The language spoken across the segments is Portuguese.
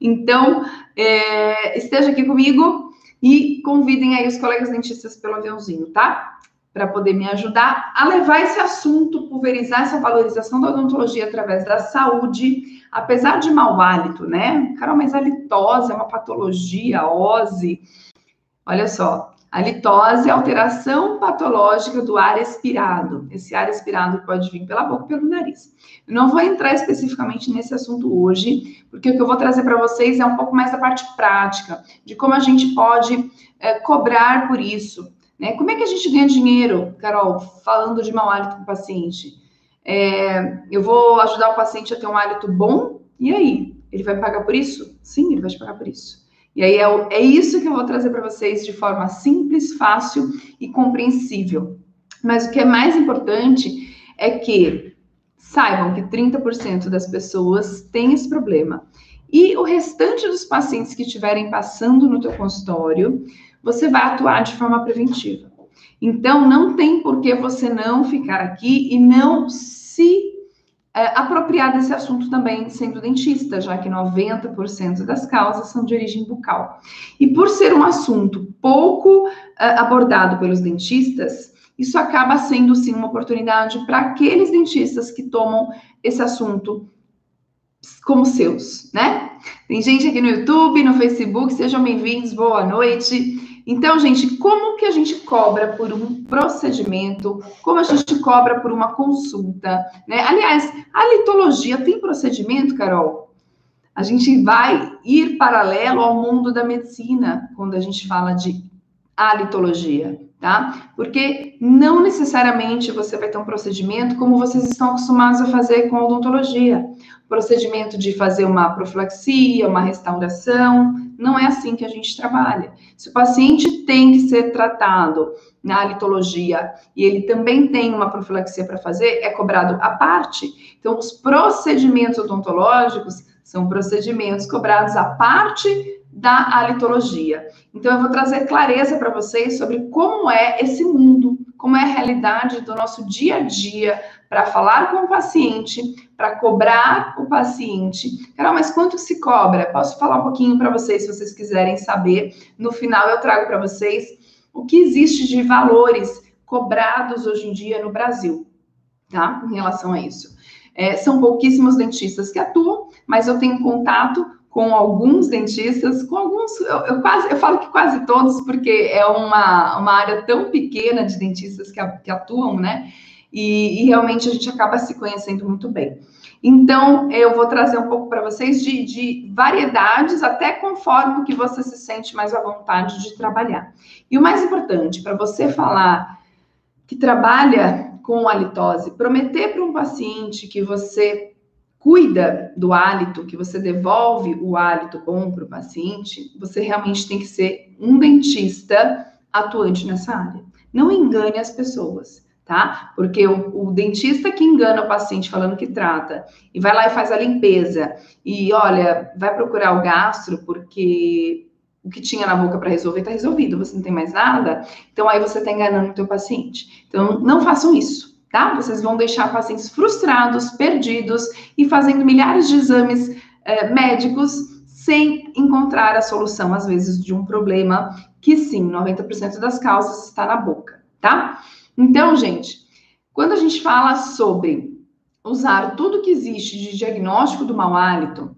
Então, é, esteja aqui comigo e convidem aí os colegas dentistas pelo aviãozinho, tá? Para poder me ajudar a levar esse assunto, pulverizar essa valorização da odontologia através da saúde, apesar de mau hálito, né? Carol, mas a litose é uma patologia, ose. Olha só, a litose é a alteração patológica do ar expirado. Esse ar expirado pode vir pela boca ou pelo nariz. Eu não vou entrar especificamente nesse assunto hoje, porque o que eu vou trazer para vocês é um pouco mais da parte prática, de como a gente pode é, cobrar por isso. Né? Como é que a gente ganha dinheiro, Carol, falando de mau hálito com o paciente? É, eu vou ajudar o paciente a ter um hálito bom, e aí? Ele vai pagar por isso? Sim, ele vai te pagar por isso. E aí é, é isso que eu vou trazer para vocês de forma simples, fácil e compreensível. Mas o que é mais importante é que saibam que 30% das pessoas têm esse problema. E o restante dos pacientes que estiverem passando no teu consultório, você vai atuar de forma preventiva. Então, não tem por que você não ficar aqui e não se é, apropriar desse assunto também sendo dentista, já que 90% das causas são de origem bucal. E por ser um assunto pouco é, abordado pelos dentistas, isso acaba sendo sim uma oportunidade para aqueles dentistas que tomam esse assunto como seus, né? Tem gente aqui no YouTube, no Facebook, sejam bem-vindos, boa noite. Então, gente, como que a gente cobra por um procedimento? Como a gente cobra por uma consulta? Né? Aliás, a litologia tem procedimento, Carol? A gente vai ir paralelo ao mundo da medicina quando a gente fala de alitologia, tá? Porque não necessariamente você vai ter um procedimento como vocês estão acostumados a fazer com a odontologia. Procedimento de fazer uma profilaxia, uma restauração, não é assim que a gente trabalha. Se o paciente tem que ser tratado na litologia e ele também tem uma profilaxia para fazer, é cobrado à parte. Então, os procedimentos odontológicos são procedimentos cobrados à parte da alitologia. Então, eu vou trazer clareza para vocês sobre como é esse mundo, como é a realidade do nosso dia a dia, para falar com o paciente, para cobrar o paciente. Carol, mas quanto se cobra? Posso falar um pouquinho para vocês, se vocês quiserem saber. No final, eu trago para vocês o que existe de valores cobrados hoje em dia no Brasil, tá? Em relação a isso. É, são pouquíssimos dentistas que atuam, mas eu tenho contato com alguns dentistas, com alguns, eu, eu, quase, eu falo que quase todos, porque é uma, uma área tão pequena de dentistas que, que atuam, né? E, e, realmente a gente acaba se conhecendo muito bem. Então, eu vou trazer um pouco para vocês de, de, variedades, até conforme que você se sente mais à vontade de trabalhar. E o mais importante, para você falar que trabalha com halitose, prometer para um paciente que você cuida do hálito, que você devolve o hálito bom para o paciente, você realmente tem que ser um dentista atuante nessa área. Não engane as pessoas, tá? Porque o, o, dentista que engana o paciente falando que trata e vai lá e faz a limpeza e olha, vai procurar o gastro porque o que tinha na boca para resolver está resolvido, você não tem mais nada, então aí você está enganando o teu paciente. Então, não façam isso tá? Vocês vão deixar pacientes frustrados, perdidos e fazendo milhares de exames eh, médicos sem encontrar a solução, às vezes, de um problema que sim, 90% das causas está na boca, tá? Então, gente, quando a gente fala sobre usar tudo que existe de diagnóstico do mau hálito,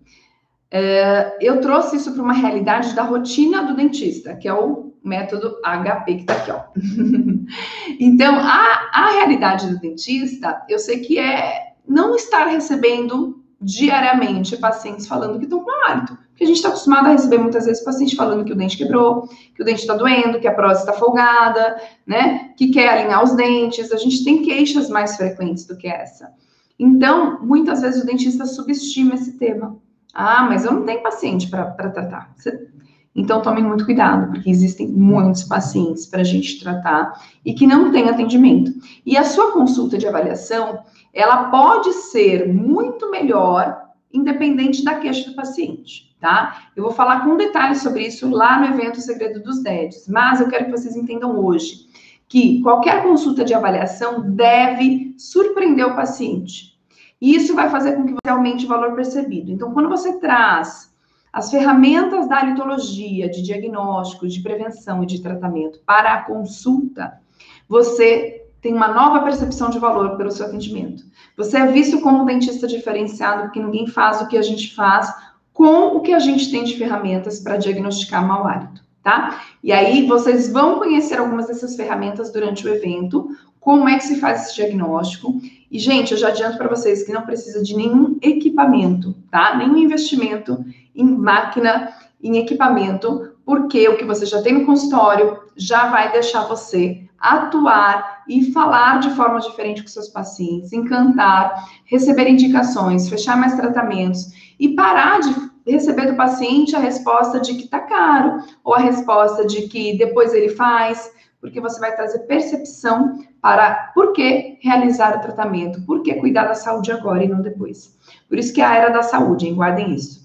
eh, eu trouxe isso para uma realidade da rotina do dentista, que é o método HP que tá aqui, ó. então, a, a realidade do dentista, eu sei que é não estar recebendo diariamente pacientes falando que estão com hálito. Porque a gente está acostumado a receber muitas vezes paciente falando que o dente quebrou, que o dente está doendo, que a próstata está folgada, né? Que quer alinhar os dentes. A gente tem queixas mais frequentes do que essa. Então, muitas vezes o dentista subestima esse tema. Ah, mas eu não tenho paciente para tratar. Você então, tomem muito cuidado, porque existem muitos pacientes para a gente tratar e que não tem atendimento. E a sua consulta de avaliação, ela pode ser muito melhor, independente da queixa do paciente, tá? Eu vou falar com detalhes sobre isso lá no evento Segredo dos Dentes, mas eu quero que vocês entendam hoje que qualquer consulta de avaliação deve surpreender o paciente. E isso vai fazer com que você aumente o valor percebido. Então, quando você traz as ferramentas da litologia, de diagnóstico, de prevenção e de tratamento para a consulta, você tem uma nova percepção de valor pelo seu atendimento. Você é visto como um dentista diferenciado, porque ninguém faz o que a gente faz com o que a gente tem de ferramentas para diagnosticar mau hálito, tá? E aí vocês vão conhecer algumas dessas ferramentas durante o evento, como é que se faz esse diagnóstico. E, gente, eu já adianto para vocês que não precisa de nenhum equipamento, tá? Nenhum investimento em máquina, em equipamento, porque o que você já tem no consultório já vai deixar você atuar e falar de forma diferente com seus pacientes, encantar, receber indicações, fechar mais tratamentos e parar de receber do paciente a resposta de que tá caro ou a resposta de que depois ele faz, porque você vai trazer percepção para por que realizar o tratamento, por que cuidar da saúde agora e não depois. Por isso que é a era da saúde, hein? guardem isso.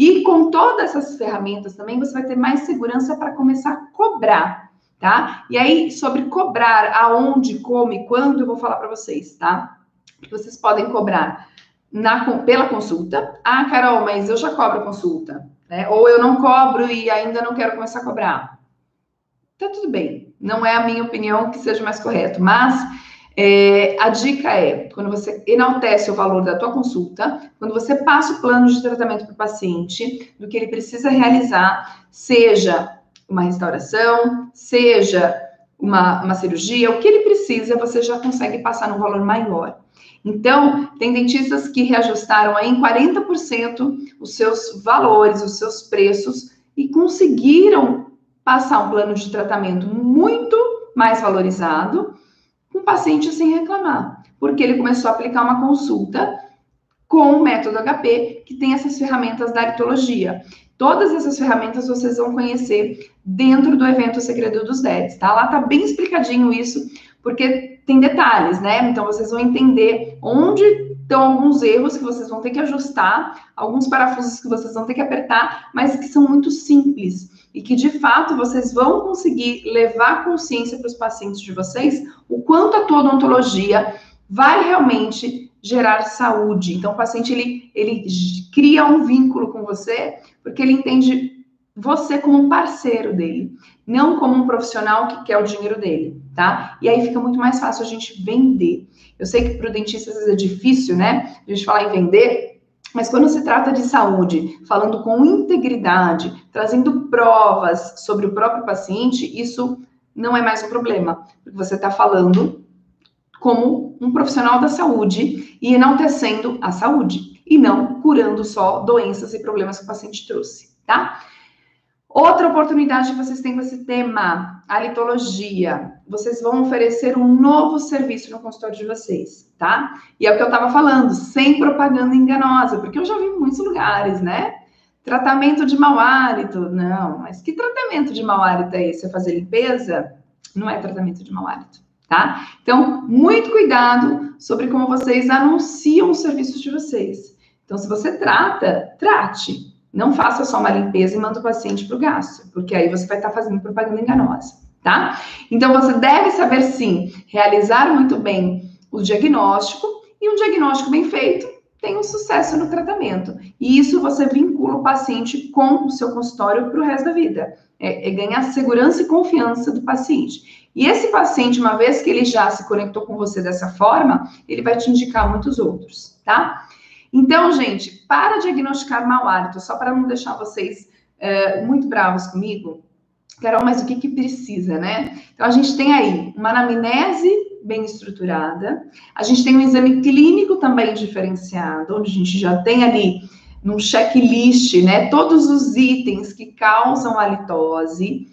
E com todas essas ferramentas também, você vai ter mais segurança para começar a cobrar, tá? E aí, sobre cobrar aonde, como e quando, eu vou falar para vocês, tá? Vocês podem cobrar na, pela consulta. Ah, Carol, mas eu já cobro consulta, né? Ou eu não cobro e ainda não quero começar a cobrar. Tá tudo bem. Não é a minha opinião que seja mais correto, mas é, a dica é, quando você enaltece o valor da tua consulta, quando você passa o plano de tratamento para o paciente, do que ele precisa realizar, seja uma restauração, seja uma, uma cirurgia, o que ele precisa, você já consegue passar num valor maior. Então, tem dentistas que reajustaram em 40% os seus valores, os seus preços e conseguiram passar um plano de tratamento muito mais valorizado o paciente sem reclamar, porque ele começou a aplicar uma consulta com o método HP, que tem essas ferramentas da aritologia. Todas essas ferramentas vocês vão conhecer dentro do evento Segredo dos Dedes, tá? Lá tá bem explicadinho isso, porque tem detalhes, né? Então vocês vão entender onde estão alguns erros que vocês vão ter que ajustar, alguns parafusos que vocês vão ter que apertar, mas que são muito simples e que de fato vocês vão conseguir levar consciência para os pacientes de vocês o quanto a tua odontologia vai realmente gerar saúde. Então o paciente ele, ele cria um vínculo com você porque ele entende você como um parceiro dele, não como um profissional que quer o dinheiro dele, tá? E aí fica muito mais fácil a gente vender. Eu sei que para o dentista às vezes é difícil, né? A gente falar em vender, mas quando se trata de saúde, falando com integridade, trazendo provas sobre o próprio paciente, isso não é mais um problema, porque você está falando como um profissional da saúde e enaltecendo a saúde, e não curando só doenças e problemas que o paciente trouxe, tá? Outra oportunidade que vocês têm com esse tema, a litologia. Vocês vão oferecer um novo serviço no consultório de vocês, tá? E é o que eu estava falando, sem propaganda enganosa, porque eu já vi em muitos lugares, né? Tratamento de mau hálito. Não, mas que tratamento de mau hálito é esse? É fazer limpeza? Não é tratamento de mau hálito, tá? Então, muito cuidado sobre como vocês anunciam os serviços de vocês. Então, se você trata, trate. Não faça só uma limpeza e manda o paciente para o gasto, porque aí você vai estar tá fazendo propaganda enganosa, tá? Então você deve saber sim realizar muito bem o diagnóstico e um diagnóstico bem feito tem um sucesso no tratamento. E isso você vincula o paciente com o seu consultório para o resto da vida. É, é, ganhar segurança e confiança do paciente. E esse paciente, uma vez que ele já se conectou com você dessa forma, ele vai te indicar muitos outros, tá? Então, gente, para diagnosticar mau hálito, só para não deixar vocês é, muito bravos comigo, Carol, mas o que, que precisa, né? Então, a gente tem aí uma anamnese bem estruturada, a gente tem um exame clínico também diferenciado, onde a gente já tem ali num checklist, né, todos os itens que causam halitose.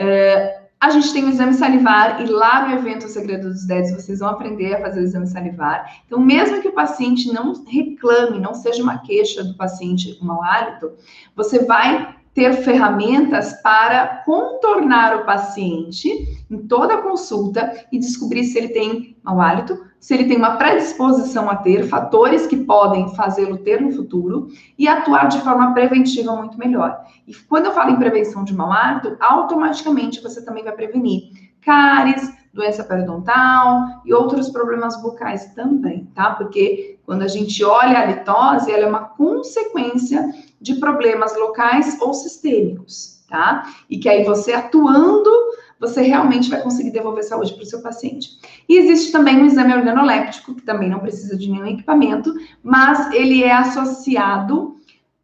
Uh, a gente tem o exame salivar e lá no evento O Segredo dos Dentes vocês vão aprender a fazer o exame salivar. Então, mesmo que o paciente não reclame, não seja uma queixa do paciente com mau hálito, você vai ter ferramentas para contornar o paciente em toda a consulta e descobrir se ele tem mau hálito, se ele tem uma predisposição a ter, fatores que podem fazê-lo ter no futuro e atuar de forma preventiva muito melhor. E quando eu falo em prevenção de mau hálito, automaticamente você também vai prevenir cáries, doença periodontal e outros problemas bucais também, tá? Porque quando a gente olha a litose, ela é uma consequência de problemas locais ou sistêmicos, tá? E que aí você atuando, você realmente vai conseguir devolver saúde para o seu paciente. E existe também um exame organoléptico, que também não precisa de nenhum equipamento, mas ele é associado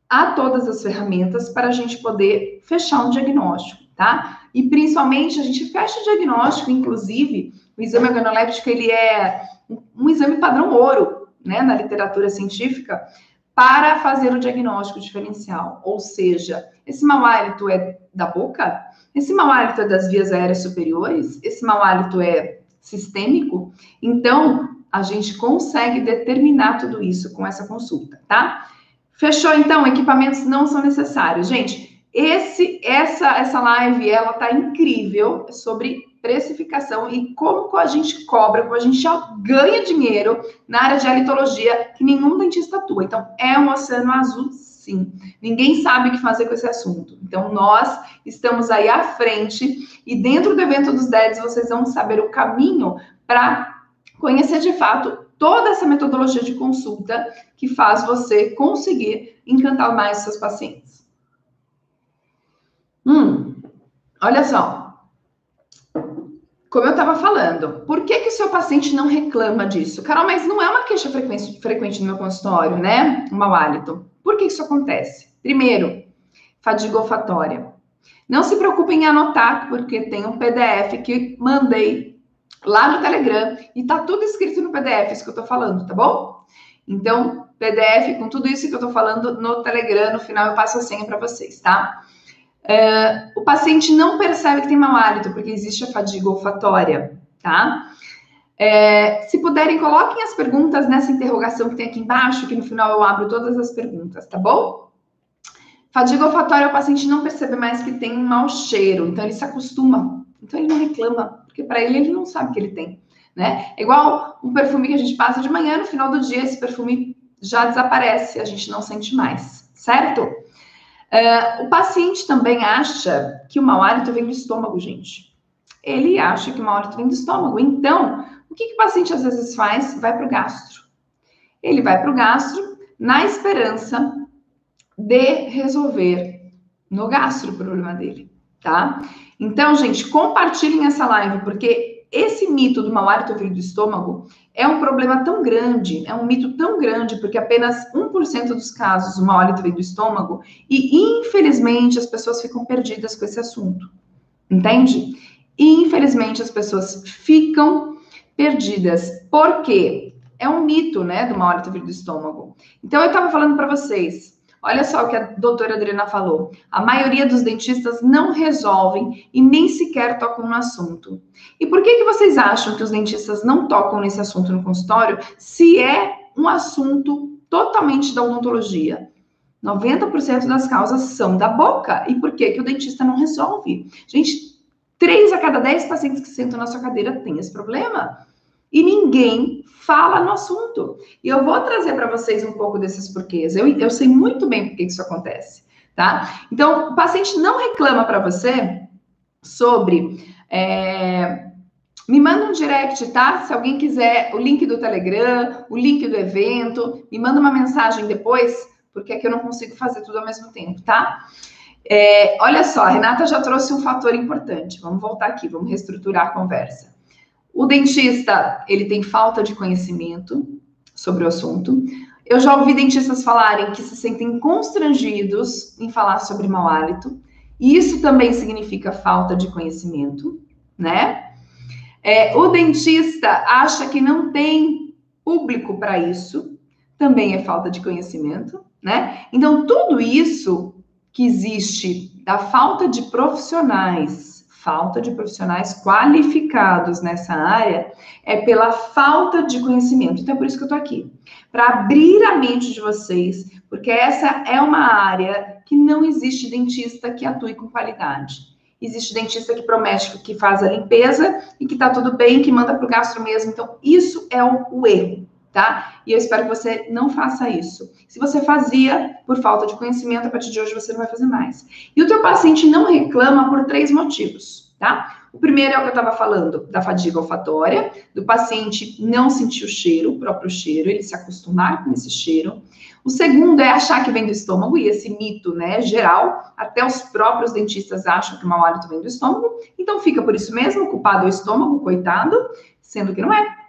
a todas as ferramentas para a gente poder fechar um diagnóstico, tá? E principalmente a gente fecha o diagnóstico, inclusive, o exame organoléptico ele é um exame padrão ouro, né, na literatura científica, para fazer o diagnóstico diferencial. Ou seja, esse mau hálito é da boca? Esse mau hálito é das vias aéreas superiores? Esse mau hálito é sistêmico? Então, a gente consegue determinar tudo isso com essa consulta, tá? Fechou então, equipamentos não são necessários. Gente, esse essa essa live ela tá incrível sobre precificação e como a gente cobra, como a gente ganha dinheiro na área de halitologia que nenhum dentista atua. Então, é um oceano azul, sim. Ninguém sabe o que fazer com esse assunto. Então, nós estamos aí à frente e dentro do evento dos DEDs vocês vão saber o caminho para conhecer de fato toda essa metodologia de consulta que faz você conseguir encantar mais seus pacientes. Hum, olha só. Como eu estava falando, por que, que o seu paciente não reclama disso? Carol, mas não é uma queixa frequente, frequente no meu consultório, né? Um mau hálito. Por que isso acontece? Primeiro, fadiga olfatória. Não se preocupem em anotar, porque tem um PDF que mandei lá no Telegram e tá tudo escrito no PDF, isso que eu tô falando, tá bom? Então, PDF com tudo isso que eu tô falando no Telegram, no final eu passo a senha para vocês, tá? Uh, o paciente não percebe que tem mau hálito, porque existe a fadiga olfatória, tá? É, se puderem, coloquem as perguntas nessa interrogação que tem aqui embaixo, que no final eu abro todas as perguntas, tá bom? Fadiga olfatória, o paciente não percebe mais que tem um mau cheiro, então ele se acostuma, então ele não reclama, porque para ele ele não sabe que ele tem, né? É igual um perfume que a gente passa de manhã, no final do dia esse perfume já desaparece, a gente não sente mais, certo? Uh, o paciente também acha que o mau hálito vem do estômago, gente. Ele acha que o mau hálito vem do estômago. Então, o que, que o paciente às vezes faz? Vai para o gastro. Ele vai para o gastro na esperança de resolver no gastro o problema dele, tá? Então, gente, compartilhem essa live, porque esse mito do mau hálito vir do estômago é um problema tão grande, é um mito tão grande, porque apenas 1% dos casos o mau vem do estômago, e infelizmente as pessoas ficam perdidas com esse assunto. Entende? Infelizmente as pessoas ficam perdidas. Por quê? É um mito, né, do mau hálito vir do estômago. Então eu estava falando para vocês, Olha só o que a doutora Adriana falou. A maioria dos dentistas não resolvem e nem sequer tocam no assunto. E por que, que vocês acham que os dentistas não tocam nesse assunto no consultório se é um assunto totalmente da odontologia? 90% das causas são da boca. E por que, que o dentista não resolve? Gente, 3 a cada 10 pacientes que sentam na sua cadeira têm esse problema e ninguém fala no assunto. E eu vou trazer para vocês um pouco desses porquês. Eu, eu sei muito bem por que isso acontece, tá? Então, o paciente não reclama para você sobre. É, me manda um direct, tá? Se alguém quiser o link do Telegram, o link do evento, me manda uma mensagem depois, porque é que eu não consigo fazer tudo ao mesmo tempo, tá? É, olha só, a Renata já trouxe um fator importante. Vamos voltar aqui, vamos reestruturar a conversa. O dentista, ele tem falta de conhecimento sobre o assunto. Eu já ouvi dentistas falarem que se sentem constrangidos em falar sobre mau hálito. E isso também significa falta de conhecimento, né? É, o dentista acha que não tem público para isso, também é falta de conhecimento, né? Então, tudo isso que existe da falta de profissionais falta de profissionais qualificados nessa área é pela falta de conhecimento. Então, é por isso que eu tô aqui, para abrir a mente de vocês, porque essa é uma área que não existe dentista que atue com qualidade. Existe dentista que promete que faz a limpeza e que tá tudo bem, que manda pro gastro mesmo. Então, isso é o, o erro tá? E eu espero que você não faça isso. Se você fazia por falta de conhecimento, a partir de hoje você não vai fazer mais. E o teu paciente não reclama por três motivos, tá? O primeiro é o que eu estava falando, da fadiga olfatória, do paciente não sentir o cheiro, o próprio cheiro, ele se acostumar com esse cheiro. O segundo é achar que vem do estômago, e esse mito, né, geral, até os próprios dentistas acham que o mau hálito vem do estômago, então fica por isso mesmo, culpado é o estômago, coitado, sendo que não é.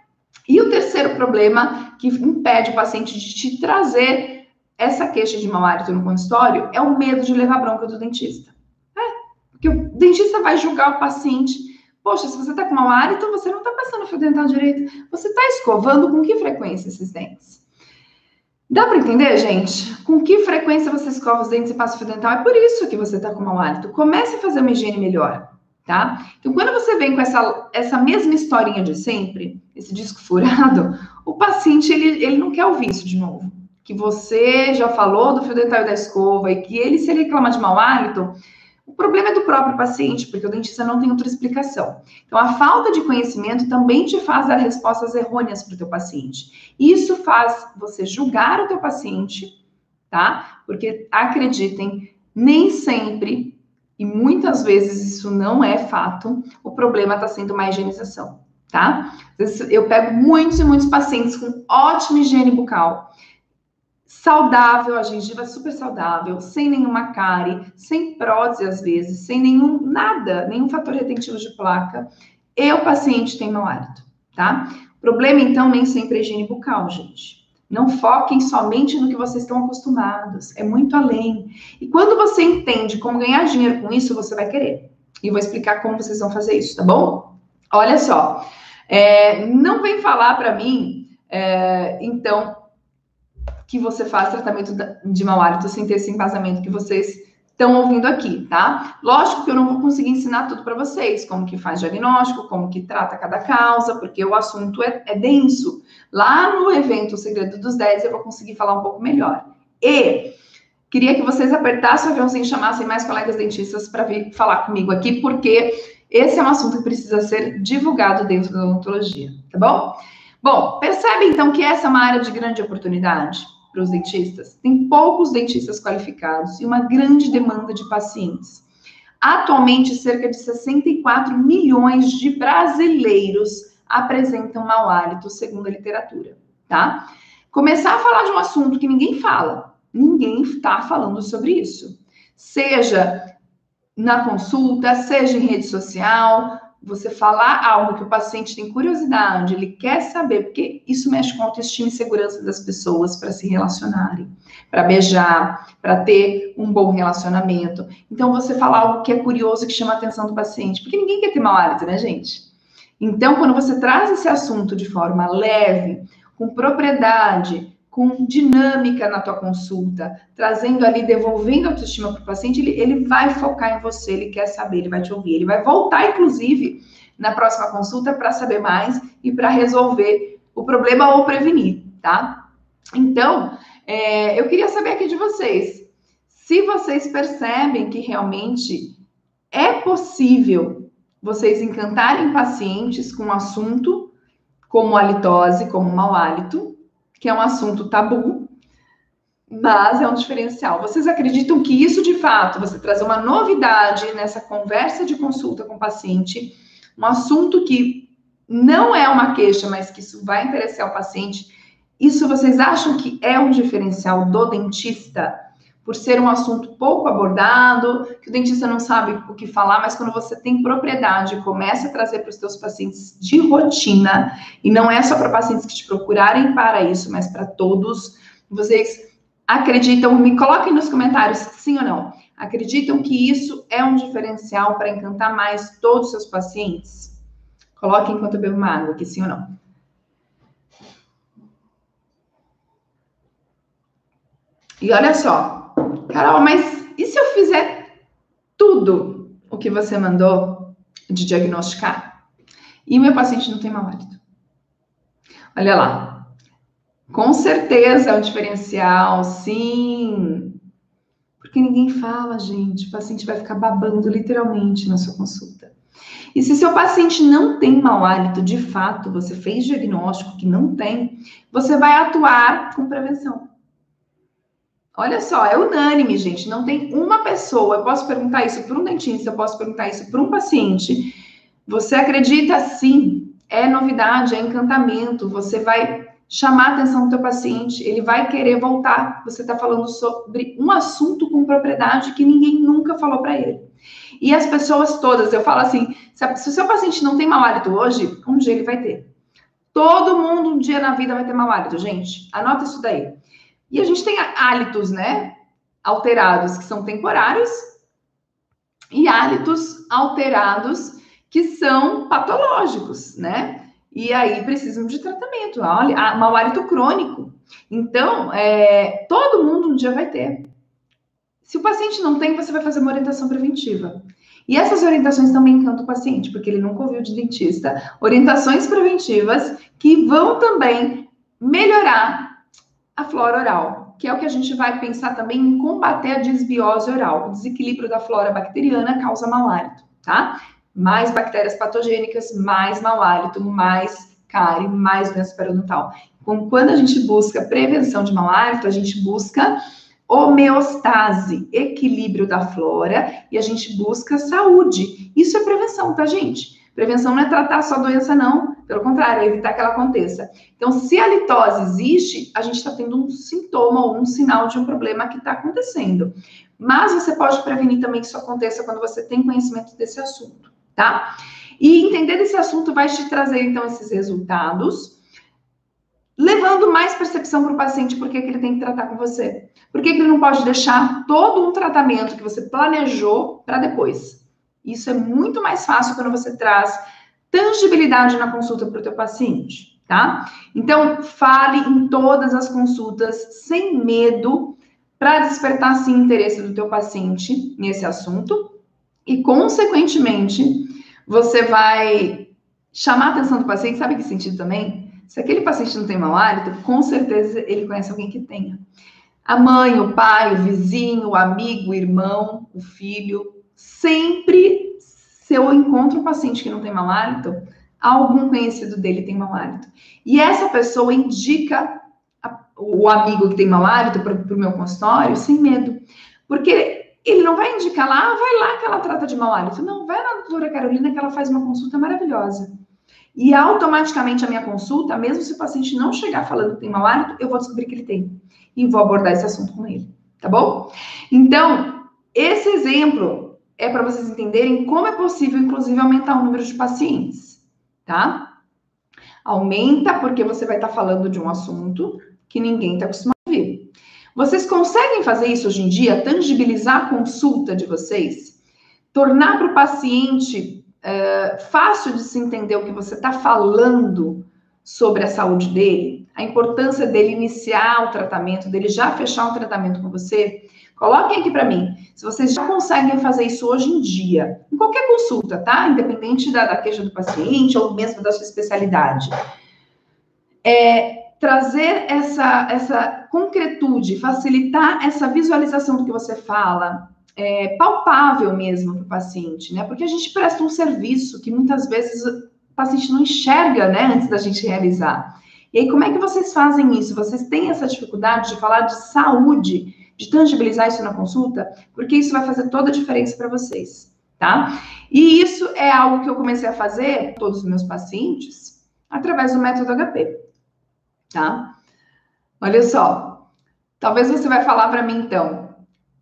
E o terceiro problema que impede o paciente de te trazer essa queixa de mau hálito no consultório é o medo de levar bronca do dentista. É, porque o dentista vai julgar o paciente Poxa, se você está com mau hálito, você não está passando fio dental direito. Você está escovando com que frequência esses dentes? Dá para entender, gente? Com que frequência você escova os dentes e passa fio dental? É por isso que você está com mau hálito. Comece a fazer uma higiene melhor, tá? Então, quando você vem com essa, essa mesma historinha de sempre, esse disco furado, o paciente, ele, ele não quer ouvir isso de novo. Que você já falou do fio dental e da escova e que ele, se ele reclamar de mau hálito, o problema é do próprio paciente, porque o dentista não tem outra explicação. Então, a falta de conhecimento também te faz dar respostas errôneas para o teu paciente. Isso faz você julgar o teu paciente, tá? Porque, acreditem, nem sempre, e muitas vezes isso não é fato, o problema está sendo uma higienização, tá? Eu pego muitos e muitos pacientes com ótima higiene bucal, saudável, a gengiva super saudável, sem nenhuma cárie, sem prótese às vezes, sem nenhum nada, nenhum fator retentivo de placa, e o paciente tem mau hálito, tá? Problema então nem sempre é higiene bucal, gente. Não foquem somente no que vocês estão acostumados, é muito além. E quando você entende como ganhar dinheiro com isso, você vai querer. E vou explicar como vocês vão fazer isso, tá bom? Olha só, é, não vem falar para mim, é, então, que você faz tratamento de mau hálito sem ter esse embasamento que vocês estão ouvindo aqui, tá? Lógico que eu não vou conseguir ensinar tudo para vocês, como que faz diagnóstico, como que trata cada causa, porque o assunto é, é denso. Lá no evento O Segredo dos 10 eu vou conseguir falar um pouco melhor. E queria que vocês apertassem o aviãozinho e chamassem mais colegas dentistas para vir falar comigo aqui, porque esse é um assunto que precisa ser divulgado dentro da odontologia, tá bom? Bom, percebe então que essa é uma área de grande oportunidade? para os dentistas. Tem poucos dentistas qualificados e uma grande demanda de pacientes. Atualmente, cerca de 64 milhões de brasileiros apresentam mau hálito, segundo a literatura, tá? Começar a falar de um assunto que ninguém fala, ninguém está falando sobre isso. Seja na consulta, seja em rede social, você falar algo que o paciente tem curiosidade, ele quer saber, porque isso mexe com a autoestima e segurança das pessoas para se relacionarem, para beijar, para ter um bom relacionamento. Então, você falar algo que é curioso, que chama a atenção do paciente, porque ninguém quer ter mau hálito, né, gente? Então, quando você traz esse assunto de forma leve, com propriedade, com dinâmica na tua consulta, trazendo ali, devolvendo a autoestima para o paciente, ele, ele vai focar em você, ele quer saber, ele vai te ouvir, ele vai voltar, inclusive, na próxima consulta para saber mais e para resolver o problema ou prevenir, tá? Então, é, eu queria saber aqui de vocês, se vocês percebem que realmente é possível vocês encantarem pacientes com um assunto como halitose, como mau hálito, que é um assunto tabu, mas é um diferencial. Vocês acreditam que isso, de fato, você trazer uma novidade nessa conversa de consulta com o paciente, um assunto que não é uma queixa, mas que isso vai interessar o paciente, isso vocês acham que é um diferencial do dentista? Por ser um assunto pouco abordado, que o dentista não sabe o que falar, mas quando você tem propriedade, começa a trazer para os seus pacientes de rotina, e não é só para pacientes que te procurarem para isso, mas para todos, vocês acreditam, me coloquem nos comentários sim ou não, acreditam que isso é um diferencial para encantar mais todos os seus pacientes? Coloquem enquanto eu bebo uma água aqui, sim ou não. E olha só, Carol, mas e se eu fizer tudo o que você mandou de diagnosticar e o meu paciente não tem mau hálito? Olha lá. Com certeza é um diferencial, sim. Porque ninguém fala, gente. O paciente vai ficar babando literalmente na sua consulta. E se seu paciente não tem mau hálito, de fato, você fez diagnóstico que não tem, você vai atuar com prevenção. Olha só, é unânime, gente. Não tem uma pessoa. Eu posso perguntar isso para um dentista, eu posso perguntar isso para um paciente. Você acredita sim? É novidade, é encantamento. Você vai chamar a atenção do teu paciente, ele vai querer voltar. Você está falando sobre um assunto com propriedade que ninguém nunca falou para ele. E as pessoas todas, eu falo assim, se, o seu paciente não tem mau hálito hoje, um dia ele vai ter. Todo mundo um dia na vida vai ter mau hálito, gente. Anota isso daí. E a gente tem hálitos, né? Alterados, que são temporários, e hálitos alterados, que são patológicos, né? E aí precisam de tratamento. Mau hálito crônico. Então, é, todo mundo um dia vai ter. Se o paciente não tem, você vai fazer uma orientação preventiva. E essas orientações também encantam o paciente, porque ele nunca ouviu de dentista. Orientações preventivas que vão também melhorar a flora oral, que é o que a gente vai pensar também em combater a desbiose oral. O desequilíbrio da flora bacteriana causa mau hálito, tá? Mais bactérias patogênicas, mais mau hálito, mais cárie, mais doença periodontal. Então, quando a gente busca prevenção de mau hálito, a gente busca homeostase, equilíbrio da flora, e a gente busca saúde. Isso é prevenção, tá, gente? Prevenção não é tratar só doença, não. Pelo contrário, é evitar que ela aconteça. Então, se a litose existe, a gente está tendo um sintoma ou um sinal de um problema que está acontecendo. Mas você pode prevenir também que isso aconteça quando você tem conhecimento desse assunto, tá? E entender desse assunto vai te trazer, então, esses resultados levando mais percepção para o paciente por que ele tem que tratar com você. Por que ele não pode deixar todo um tratamento que você planejou para depois. Isso é muito mais fácil quando você traz tangibilidade na consulta para o teu paciente, tá? Então, fale em todas as consultas sem medo para despertar sim interesse do teu paciente nesse assunto e consequentemente você vai chamar a atenção do paciente, sabe que sentido também? Se aquele paciente não tem mau hálito, com certeza ele conhece alguém que tenha. A mãe, o pai, o vizinho, o amigo, o irmão, o filho. Sempre, se eu encontro um paciente que não tem mau hálito, algum conhecido dele tem mau hálito. E essa pessoa indica a, o amigo que tem mau hálito para o meu consultório sem medo. Porque ele não vai indicar lá, ah, vai lá que ela trata de mau hálito. Não, vai na doutora Carolina que ela faz uma consulta maravilhosa. E automaticamente a minha consulta, mesmo se o paciente não chegar falando que tem mau hálito, eu vou descobrir que ele tem. E vou abordar esse assunto com ele. Tá bom? Então, esse exemplo é para vocês entenderem como é possível, inclusive, aumentar o número de pacientes. Tá? Aumenta porque você vai estar tá falando de um assunto que ninguém está acostumado a ouvir. Vocês conseguem fazer isso hoje em dia? Tangibilizar a consulta de vocês? Tornar para o paciente é, fácil de se entender o que você está falando sobre a saúde dele, a importância dele iniciar o tratamento, dele já fechar um tratamento com você, coloquem aqui para mim. Se vocês já conseguem fazer isso hoje em dia, em qualquer consulta, tá? Independente da, da queixa do paciente ou mesmo da sua especialidade. É, trazer essa, essa concretude, facilitar essa visualização do que você fala, é, palpável mesmo para o paciente, né? Porque a gente presta um serviço que muitas vezes o paciente não enxerga, né, antes da gente realizar. E aí, como é que vocês fazem isso? Vocês têm essa dificuldade de falar de saúde, de tangibilizar isso na consulta? Porque isso vai fazer toda a diferença para vocês, tá? E isso é algo que eu comecei a fazer todos os meus pacientes através do método HP, tá? Olha só, talvez você vai falar para mim então,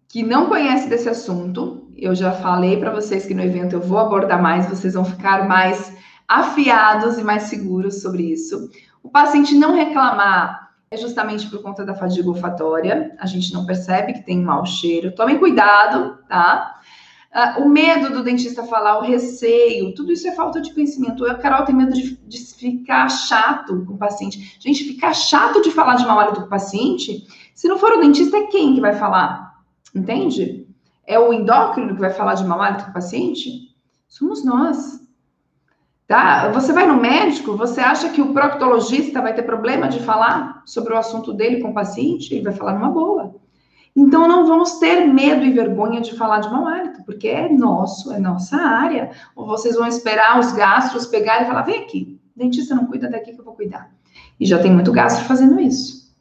que não conhece desse assunto, eu já falei para vocês que no evento eu vou abordar mais, vocês vão ficar mais afiados e mais seguros sobre isso. O paciente não reclamar é justamente por conta da fadiga olfatória, a gente não percebe que tem um mau cheiro. Tomem cuidado, tá? Uh, o medo do dentista falar, o receio, tudo isso é falta de conhecimento. A Carol tem medo de, de ficar chato com o paciente. Gente, ficar chato de falar de mau hálito com o paciente, se não for o dentista, é quem que vai falar? Entende? É o endócrino que vai falar de mau hálito com o paciente? Somos nós. Tá? Você vai no médico, você acha que o proctologista vai ter problema de falar sobre o assunto dele com o paciente? Ele vai falar numa boa. Então, não vamos ter medo e vergonha de falar de mau hálito, porque é nosso, é nossa área. Ou vocês vão esperar os gastros pegarem e falar: vem aqui, dentista não cuida daqui que eu vou cuidar. E já tem muito gastro fazendo isso.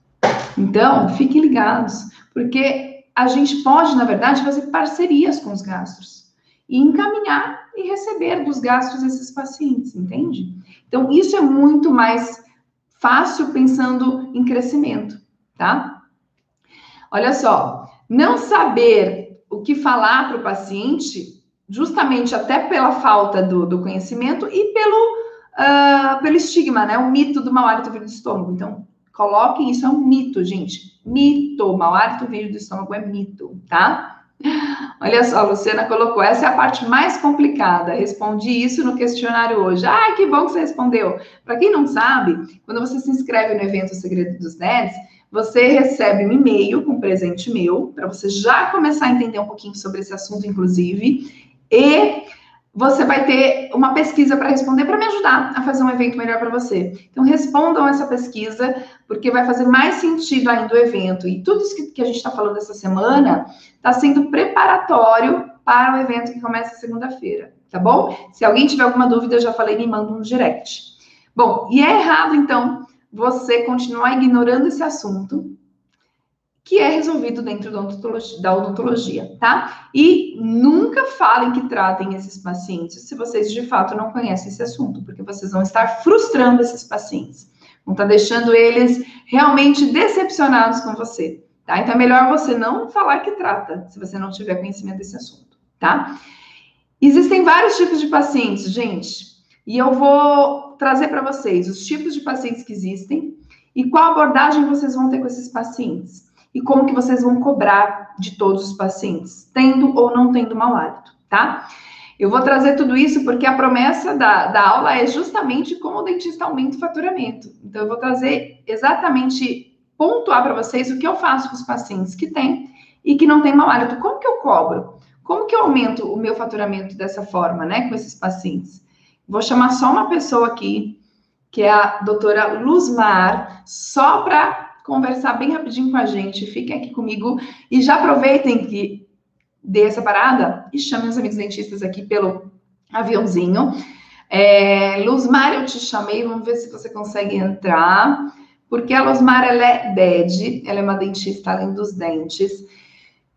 Então, fiquem ligados, porque a gente pode, na verdade, fazer parcerias com os gastros e encaminhar e receber dos gastos esses pacientes, entende? Então, isso é muito mais fácil pensando em crescimento, tá? Olha só, não saber o que falar para o paciente, justamente até pela falta do, do conhecimento e pelo, uh, pelo estigma, né? O mito do mau hálito vindo do estômago. Então, coloquem isso, é um mito, gente. Mito, mau hálito vindo do estômago é mito, tá? Olha só, a Luciana colocou, essa é a parte mais complicada. Respondi isso no questionário hoje. Ah, que bom que você respondeu. Para quem não sabe, quando você se inscreve no evento Segredo dos Nerds, você recebe um e-mail com um presente meu, para você já começar a entender um pouquinho sobre esse assunto, inclusive, e você vai ter uma pesquisa para responder para me ajudar a fazer um evento melhor para você. Então, respondam essa pesquisa, porque vai fazer mais sentido ainda o evento. E tudo isso que, a gente está falando essa semana está sendo preparatório para o evento que começa segunda-feira, tá bom? Se alguém tiver alguma dúvida, eu já falei, me manda um direct. Bom, e é errado, então, você continuar ignorando esse assunto que é resolvido dentro da odontologia, da odontologia, tá? E nunca falem que tratem esses pacientes se vocês de fato não conhecem esse assunto, porque vocês vão estar frustrando esses pacientes, vão estar deixando eles realmente decepcionados com você, tá? Então é melhor você não falar que trata, se você não tiver conhecimento desse assunto, tá? Existem vários tipos de pacientes, gente, e eu vou trazer para vocês os tipos de pacientes que existem e qual abordagem vocês vão ter com esses pacientes e como que vocês vão cobrar de todos os pacientes, tendo ou não tendo mau hálito, tá? Eu vou trazer tudo isso porque a promessa da, da aula é justamente como o dentista aumenta o faturamento. Então, eu vou trazer exatamente, pontuar para vocês o que eu faço com os pacientes que têm e que não têm mau hálito. Como que eu cobro? Como que eu aumento o meu faturamento dessa forma, né, com esses pacientes? Vou chamar só uma pessoa aqui, que é a doutora Luzmar, só para conversar bem rapidinho com a gente. Fiquem aqui comigo e já aproveitem que dê essa parada e chamem os amigos dentistas aqui pelo aviãozinho. É, Luzmar, eu te chamei, vamos ver se você consegue entrar. Porque a Luzmar, ela é DED, ela é uma dentista além dos dentes.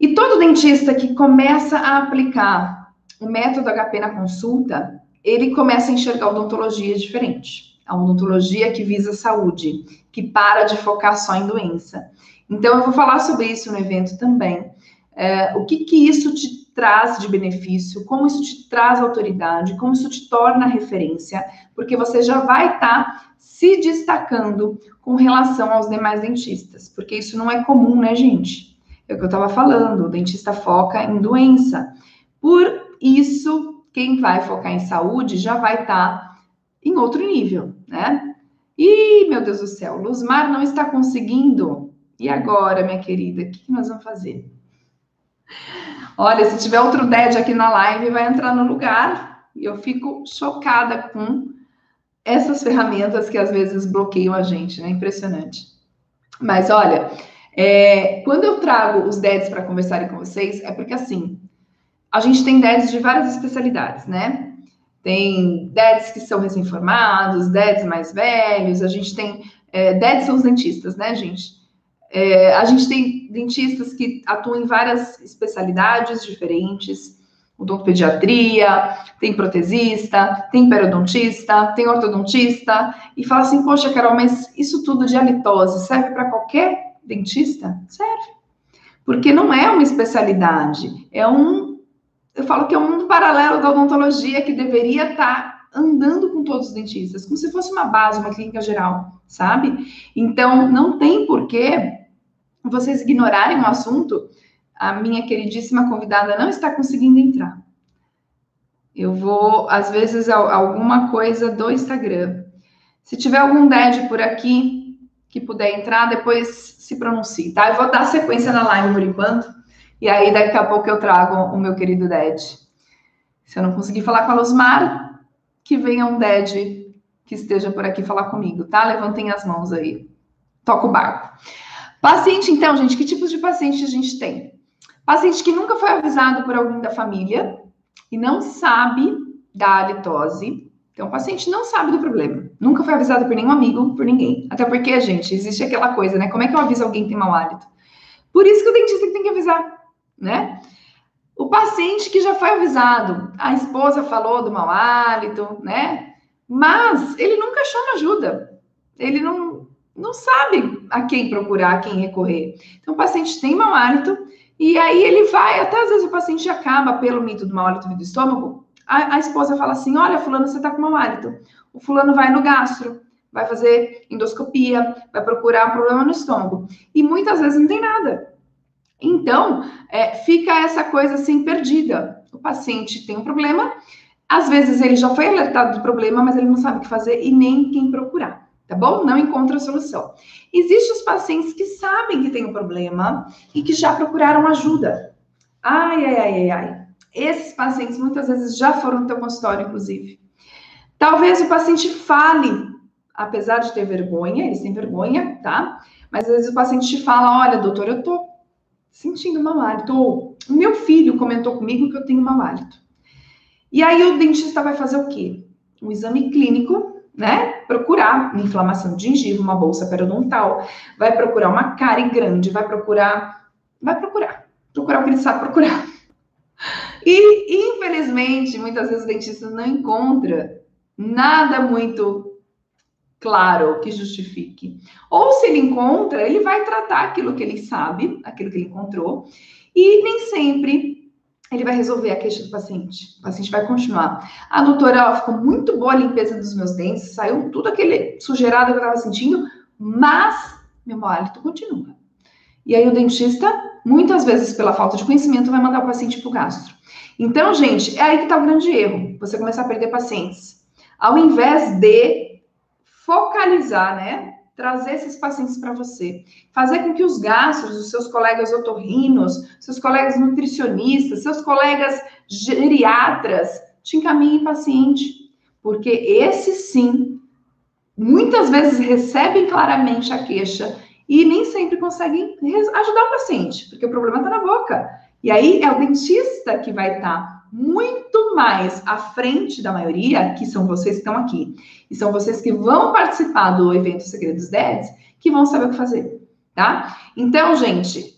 E todo dentista que começa a aplicar o método HP na consulta, ele começa a enxergar odontologia diferente a odontologia que visa saúde, que para de focar só em doença. Então, eu vou falar sobre isso no evento também. É, o que, que isso te traz de benefício, como isso te traz autoridade, como isso te torna referência, porque você já vai estar tá se destacando com relação aos demais dentistas, porque isso não é comum, né, gente? É o que eu estava falando, o dentista foca em doença. Por isso, quem vai focar em saúde já vai estar tá em outro nível, né? E, meu Deus do céu, Luzmar não está conseguindo. E agora, minha querida, o que nós vamos fazer? Olha, se tiver outro DED aqui na live, vai entrar no lugar. E eu fico chocada com essas ferramentas que às vezes bloqueiam a gente, né? Impressionante. Mas olha, é, quando eu trago os DEDs para conversarem com vocês, é porque assim, a gente tem DEDs de várias especialidades, né? Tem DEDs que são recém-formados, DEDs mais velhos, a gente tem. É, DEDs são os dentistas, né, gente? É, a gente tem dentistas que atuam em várias especialidades diferentes, odontopediatria, tem protesista, tem periodontista, tem ortodontista, e fala assim, poxa, Carol, mas isso tudo de halitose serve para qualquer dentista? Serve. Porque não é uma especialidade, é um eu falo que é um mundo paralelo da odontologia que deveria estar tá andando com todos os dentistas, como se fosse uma base, uma clínica geral, sabe? Então, não tem porquê vocês ignorarem o assunto. A minha queridíssima convidada não está conseguindo entrar. Eu vou, às vezes, alguma coisa do Instagram. Se tiver algum DED por aqui que puder entrar, depois se pronuncie, tá? Eu vou dar sequência na live por enquanto. E aí, daqui a pouco, eu trago o meu querido Ded. Se eu não conseguir falar com a Luzmar, que venha um Ded que esteja por aqui falar comigo, tá? Levantem as mãos aí. Toca o barco. Paciente, então, gente, que tipos de paciente a gente tem? Paciente que nunca foi avisado por alguém da família e não sabe da halitose. Então, o paciente não sabe do problema. Nunca foi avisado por nenhum amigo, por ninguém. Até porque, gente, existe aquela coisa, né? Como é que eu aviso alguém que tem mau hálito? Por isso que o dentista tem que avisar né? O paciente que já foi avisado, a esposa falou do mau hálito, né? Mas ele nunca chama ajuda. Ele não, não sabe a quem procurar, a quem recorrer. Então, o paciente tem mau hálito e aí ele vai, até às vezes o paciente acaba pelo mito do mau hálito do estômago. A, a esposa fala assim: Olha, Fulano, você tá com mau hálito. O Fulano vai no gastro, vai fazer endoscopia, vai procurar um problema no estômago. E muitas vezes não tem nada. Então, é, fica essa coisa assim perdida. O paciente tem um problema, às vezes ele já foi alertado do problema, mas ele não sabe o que fazer e nem quem procurar tá bom? Não encontra solução. Existem os pacientes que sabem que tem um problema e que já procuraram ajuda. Ai, ai, ai, ai, ai. Esses pacientes muitas vezes já foram no teu consultório, inclusive. Talvez o paciente fale, apesar de ter vergonha, eles têm vergonha, tá? Mas às vezes o paciente te fala: olha, doutor, eu tô sentindo mau hálito. Ou o meu filho comentou comigo que eu tenho mau hálito. E aí o dentista vai fazer o quê? Um exame clínico né? Procurar uma inflamação de gengiva, uma bolsa periodontal, vai procurar uma cárie grande, vai procurar, vai procurar, procurar o que ele sabe procurar. E, infelizmente, muitas vezes o dentista não encontra nada muito claro que justifique. Ou se ele encontra, ele vai tratar aquilo que ele sabe, aquilo que ele encontrou, e nem sempre ele vai resolver a queixa do paciente. O paciente vai continuar. A doutora, ó, ficou muito boa a limpeza dos meus dentes, saiu tudo aquele sujeirado que eu estava sentindo, mas meu hálito continua. E aí o dentista, muitas vezes pela falta de conhecimento, vai mandar o paciente para o gastro. Então, gente, é aí que está o grande erro. Você começar a perder pacientes. Ao invés de focalizar, né? trazer esses pacientes para você, fazer com que os gastos os seus colegas otorrinos, seus colegas nutricionistas, seus colegas geriatras te encaminhem paciente, porque esses sim muitas vezes recebem claramente a queixa e nem sempre conseguem ajudar o paciente, porque o problema está na boca. E aí é o dentista que vai estar tá muito mais à frente da maioria, que são vocês que estão aqui, e são vocês que vão participar do evento Segredos Deads, que vão saber o que fazer, tá? Então, gente,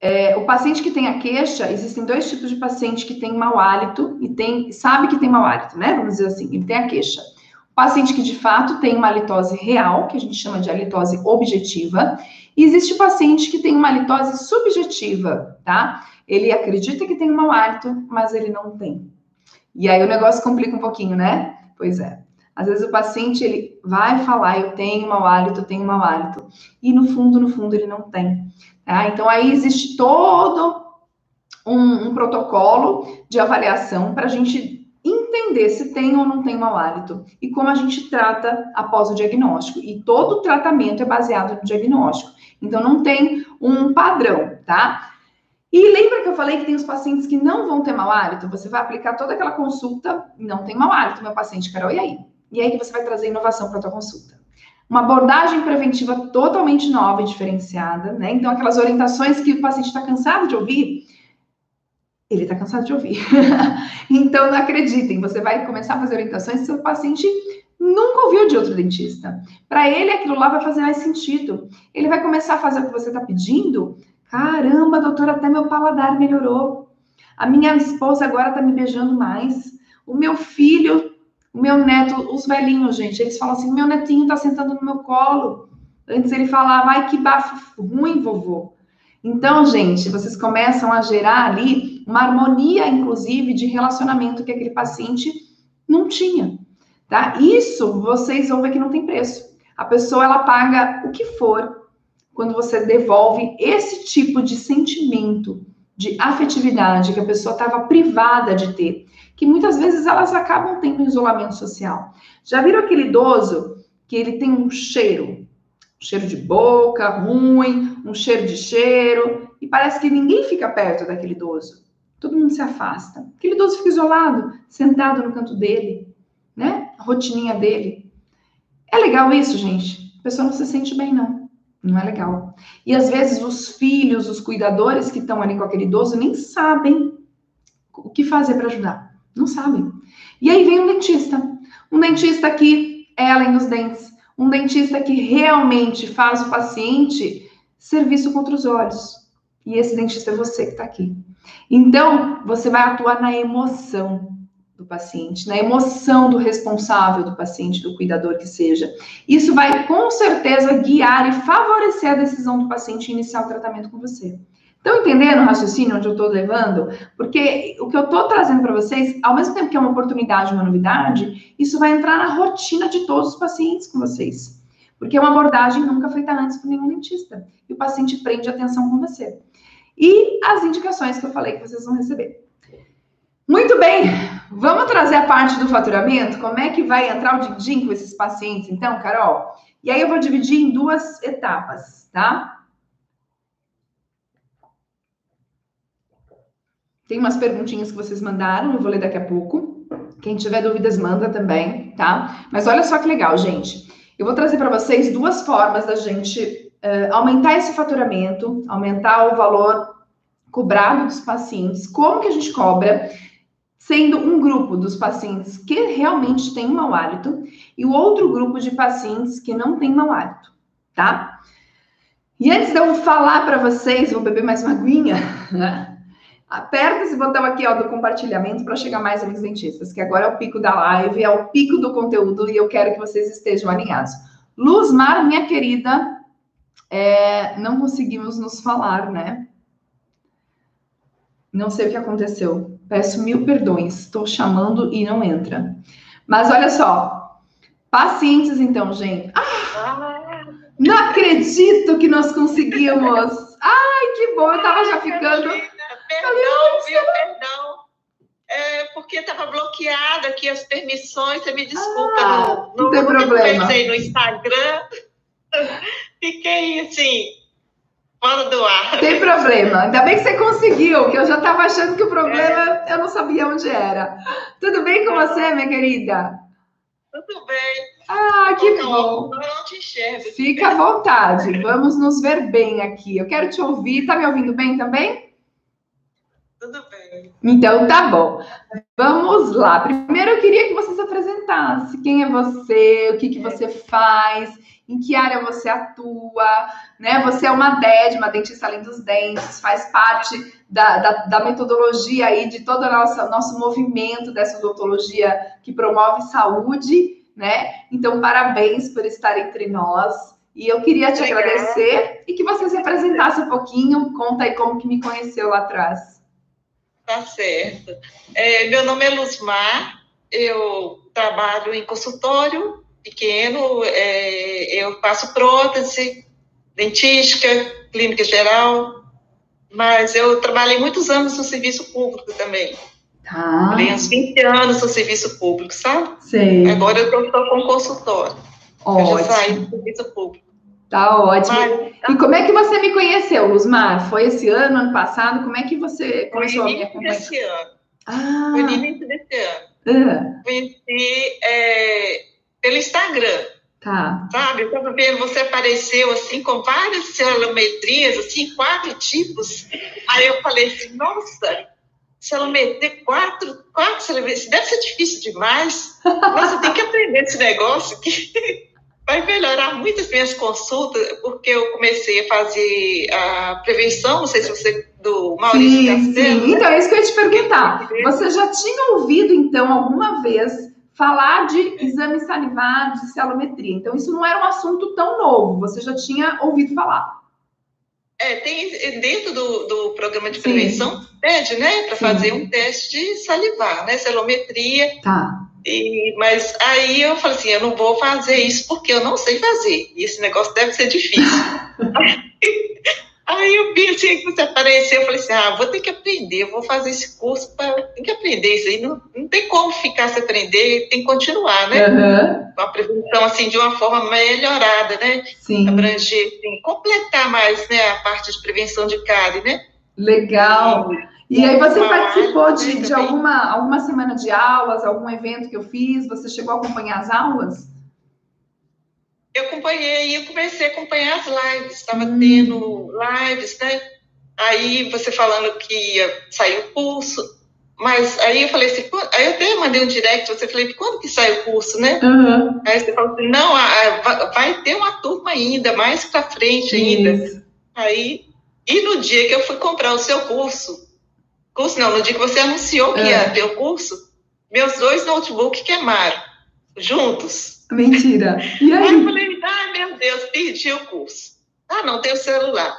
é, o paciente que tem a queixa, existem dois tipos de paciente que tem mau hálito e tem, sabe que tem mau hálito, né? Vamos dizer assim, ele tem a queixa. O paciente que de fato tem uma halitose real, que a gente chama de halitose objetiva, e existe o paciente que tem uma halitose subjetiva, tá? Ele acredita que tem um mau hálito, mas ele não tem. E aí o negócio complica um pouquinho, né? Pois é. Às vezes o paciente ele vai falar, eu tenho mau hálito, eu tenho mau hálito, e no fundo, no fundo ele não tem. Tá? Então aí existe todo um, um protocolo de avaliação para a gente entender se tem ou não tem mau hálito e como a gente trata após o diagnóstico. E todo tratamento é baseado no diagnóstico. Então não tem um padrão, tá? E lembra que eu falei que tem os pacientes que não vão ter mau hálito? Você vai aplicar toda aquela consulta, não tem mau hálito, meu paciente, Carol, e aí? E aí que você vai trazer inovação para a tua consulta. Uma abordagem preventiva totalmente nova e diferenciada, né? Então, aquelas orientações que o paciente está cansado de ouvir, ele está cansado de ouvir. então, não acreditem, você vai começar a fazer orientações que o paciente nunca ouviu de outro dentista. Para ele, aquilo lá vai fazer mais sentido. Ele vai começar a fazer o que você está pedindo Caramba, doutora, até meu paladar melhorou. A minha esposa agora tá me beijando mais. O meu filho, o meu neto, os velhinhos, gente, eles falam assim: meu netinho tá sentando no meu colo. Antes ele falava, ai que bafo ruim, vovô. Então, gente, vocês começam a gerar ali uma harmonia, inclusive, de relacionamento que aquele paciente não tinha, tá? Isso vocês vão ver que não tem preço. A pessoa ela paga o que for quando você devolve esse tipo de sentimento de afetividade que a pessoa estava privada de ter, que muitas vezes elas acabam tendo isolamento social. Já viram aquele idoso que ele tem um cheiro, um cheiro de boca ruim, um cheiro de cheiro, e parece que ninguém fica perto daquele idoso. Todo mundo se afasta. Aquele idoso fica isolado, sentado no canto dele, né? A rotininha dele. É legal isso, gente? A pessoa não se sente bem, não. Não é legal. E às vezes os filhos, os cuidadores que estão ali com aquele idoso nem sabem o que fazer para ajudar. Não sabem. E aí vem um dentista. Um dentista que além dos dentes. Um dentista que realmente faz o paciente serviço contra os olhos. E esse dentista é você que está aqui. Então, você vai atuar na emoção. Do paciente, na emoção do responsável do paciente, do cuidador que seja. Isso vai com certeza guiar e favorecer a decisão do paciente iniciar o tratamento com você. Estão entendendo o raciocínio onde eu estou levando? Porque o que eu estou trazendo para vocês, ao mesmo tempo que é uma oportunidade, uma novidade, isso vai entrar na rotina de todos os pacientes com vocês. Porque é uma abordagem nunca feita antes por nenhum dentista. E o paciente prende atenção com você. E as indicações que eu falei que vocês vão receber. Muito bem, vamos trazer a parte do faturamento? Como é que vai entrar o din-din com esses pacientes, então, Carol? E aí eu vou dividir em duas etapas, tá? Tem umas perguntinhas que vocês mandaram, eu vou ler daqui a pouco. Quem tiver dúvidas, manda também, tá? Mas olha só que legal, gente. Eu vou trazer para vocês duas formas da gente uh, aumentar esse faturamento, aumentar o valor cobrado dos pacientes, como que a gente cobra sendo um grupo dos pacientes que realmente tem mau hálito e o outro grupo de pacientes que não tem mau hálito, tá? E antes de eu falar para vocês, vou beber mais uma aguinha, né? Aperta esse botão aqui, ó, do compartilhamento para chegar mais amigos dentistas, que agora é o pico da live, é o pico do conteúdo e eu quero que vocês estejam alinhados. Luzmar, minha querida, é, não conseguimos nos falar, né? Não sei o que aconteceu. Peço mil perdões, estou chamando e não entra. Mas olha só, pacientes então, gente. Ah, não acredito que nós conseguimos. Ai, que bom, eu tava já ficando. Perdão, viu? Perdão. É porque estava bloqueada aqui as permissões, você me desculpa. Ah, no, não tem problema. no Instagram. Fiquei assim, Fora do ar. Tem problema. Ainda bem que você conseguiu, que eu já estava achando que o problema é. eu não sabia onde era. Tudo bem com você, minha querida? Tudo bem. Ah, que bom. Eu não te enxergo. Fica à vontade. Vamos nos ver bem aqui. Eu quero te ouvir. Tá me ouvindo bem também? Tudo bem. Então tá bom. Vamos lá. Primeiro eu queria que você se apresentasse. Quem é você? O que, que você faz? Em que área você atua, né? Você é uma DED, uma dentista além dos dentes, faz parte da, da, da metodologia aí de todo o nosso, nosso movimento dessa odontologia que promove saúde, né? Então, parabéns por estar entre nós. E eu queria te Obrigada. agradecer e que você se apresentasse um pouquinho, conta aí como que me conheceu lá atrás. Tá certo. É, meu nome é Luzmar, eu trabalho em consultório pequeno, é, eu faço prótese, dentística, clínica geral, mas eu trabalhei muitos anos no serviço público também. Tá. Trabalhei uns 20 anos no serviço público, sabe? Sei. Agora eu estou com consultório. Ótimo. Eu já saí do serviço público. Tá ótimo. Mas, tá. E como é que você me conheceu, Luzmar? Foi esse ano, ano passado? Como é que você começou a me acompanhar? Foi esse ano. Ah. Foi no início desse ano. Conheci é, pelo Instagram. Tá. Sabe? Eu estava vendo, você apareceu assim com várias celometrias, assim, quatro tipos. Aí eu falei assim, nossa, celometria, quatro, quatro celometrias, deve ser difícil demais. Nossa, tem que aprender esse negócio que vai melhorar muito as minhas consultas, porque eu comecei a fazer a prevenção, não sei se você, do Maurício sim, Castelo. Sim, então é isso que eu ia te perguntar. Você já tinha ouvido, então, alguma vez falar de exame salivar, de celometria. Então, isso não era um assunto tão novo, você já tinha ouvido falar. É, tem dentro do, do programa de prevenção, Sim. pede, né, para fazer um teste de salivar, né, celometria. Tá. E, mas aí eu falei assim, eu não vou fazer isso porque eu não sei fazer. E esse negócio deve ser difícil. Aí vi assim que você apareceu, eu falei assim, ah, vou ter que aprender, vou fazer esse curso para tem que aprender isso aí, não, não tem como ficar sem aprender, tem que continuar, né? Uhum. A apresentação assim de uma forma melhorada, né? Sim. Abranger, assim, completar mais, né, a parte de prevenção de cárie, né? Legal. E, e aí você participou de, de alguma, alguma semana de aulas, algum evento que eu fiz? Você chegou a acompanhar as aulas? Eu acompanhei, e eu comecei a acompanhar as lives, estava hum. tendo lives, né? Aí você falando que ia sair o curso, mas aí eu falei assim, aí eu até mandei um direct, você falei, quando que sai o curso, né? Uhum. Aí você falou assim, não, vai ter uma turma ainda, mais para frente ainda. Aí, e no dia que eu fui comprar o seu curso, curso não, no dia que você anunciou que ia ter o curso, meus dois notebooks queimaram, juntos. Mentira. E aí? Aí eu falei, ai meu Deus, perdi o curso. Ah, não, tem o celular.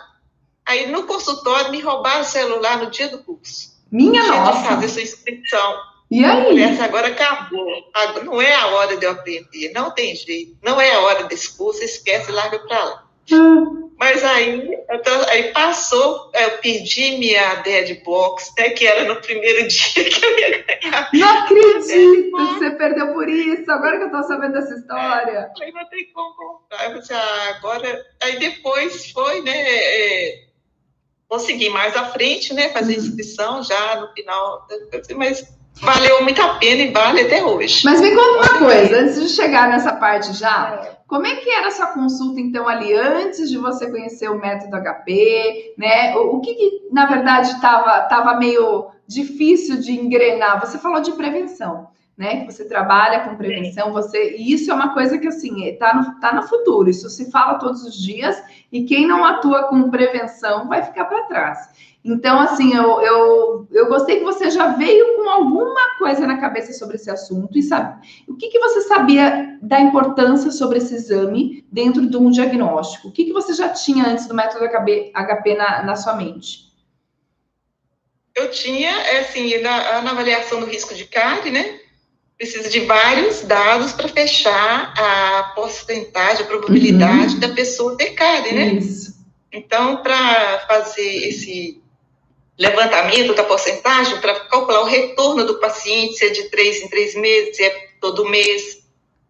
Aí no consultório me roubaram o celular no dia do curso. Minha Tinha nossa. de fazer sua inscrição. E aí? Essa agora acabou. Não é a hora de eu aprender, não tem jeito. Não é a hora desse curso, esquece, larga pra lá. Mas aí, tô- aí passou, eu pedi minha dead box, né, que era no primeiro dia que eu ia ganhar. Não acredito que você perdeu por isso. Agora que eu tô sabendo dessa história. Aí não tem como comprar. Eu falei, assim, ah, agora. Aí depois foi, né? é, consegui mais à frente, né? Fazer Uhum. inscrição já no final. Mas valeu muito a pena e vale até hoje. Mas me conta uma coisa, antes de chegar nessa parte já, como é que era a sua consulta, então, ali, antes de você conhecer o método HP, né? O, o que, que, na verdade, estava tava meio difícil de engrenar? Você falou de prevenção, né? Que você trabalha com prevenção, você... E isso é uma coisa que, assim, tá no, tá no futuro, isso se fala todos os dias, e quem não atua com prevenção vai ficar para trás. Então, assim, eu, eu, eu gostei que você já veio com alguma coisa na cabeça sobre esse assunto e sabe o que, que você sabia da importância sobre esse exame dentro de um diagnóstico? O que, que você já tinha antes do método HP, HP na, na sua mente? Eu tinha, é, assim, na, na avaliação do risco de cárie, né? Precisa de vários dados para fechar a porcentagem, a probabilidade da pessoa ter cárie, né? Isso. Então, para fazer esse levantamento da porcentagem, para calcular o retorno do paciente, se é de três em três meses, se é todo mês,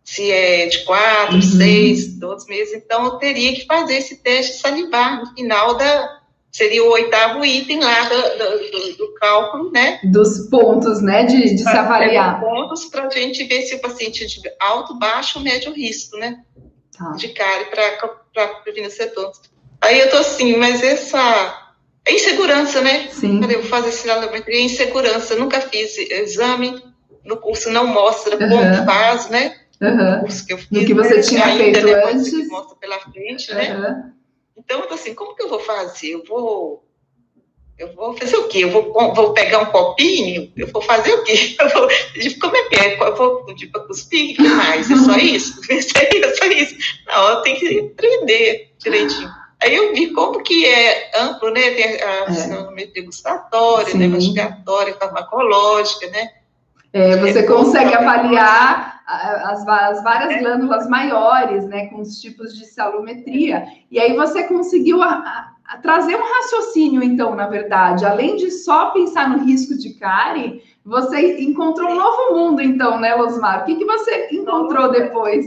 se é de quatro, Uhum. seis, dois meses, então eu teria que fazer esse teste salivar no final da. Seria o oitavo item lá do, do- do- cálculo, né? Dos pontos, né, de, de se avaliar. Pontos para a gente ver se o paciente é de alto, baixo ou médio risco, né? Tá. de cárie para prevenir cetose. Aí eu tô assim, mas essa é insegurança, né? Sim. Eu vou fazer sinalometria, é insegurança. Nunca fiz exame, no curso não mostra Uhum. como faz, né? No curso que eu fiz. No que você né? tinha Ainda feito depois antes. que mostra pela frente, né? Aham. Então eu tô assim, como que eu vou fazer? Eu vou. Eu vou fazer o quê? Eu vou, vou pegar um copinho? Eu vou fazer o quê? Eu vou, tipo, como é que é? Eu vou para cuspir? O que mais? É só isso? É só isso? Não, eu tenho que aprender direitinho. Aí eu vi como que é amplo, né? Tem a É. sinometria gustatória, Sim. né? mastigatória, farmacológica, né? É, você É, consegue avaliar as, as várias glândulas maiores, né, com os tipos de salometria. E aí você conseguiu a- a- a trazer um raciocínio, então, na verdade, além de só pensar no risco de cárie, você encontrou um novo mundo, então, né, Losmar? O que, que você encontrou depois?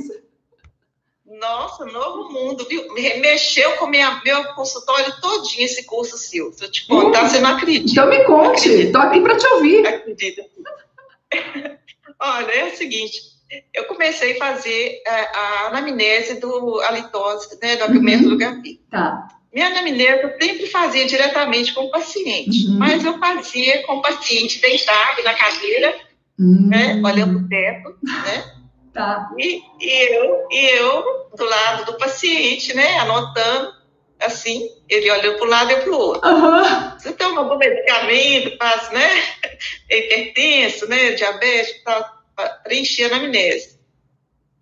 Nossa, novo mundo, viu? Me- Mexeu com minha, meu consultório todinho esse curso seu. Se eu te contar, você não acredita. Então me conte, tô aqui para te ouvir. Acredita. Olha, é o seguinte, eu comecei a fazer a, a anamnese do halitose, né, do aumento Uhum. do HB. Tá. Minha anamnese eu sempre fazia diretamente com o paciente, Uhum. mas eu fazia com o paciente deitado na cadeira, Hum, né, olhando o teto, né, Tá. e, e eu, e eu do lado do paciente, né, anotando, assim, ele olhando para um lado e para o outro. Aham. Você toma algum medicamento, faz, né? Hipertenso, né? Diabetes, tal, pra preencher a anamnese.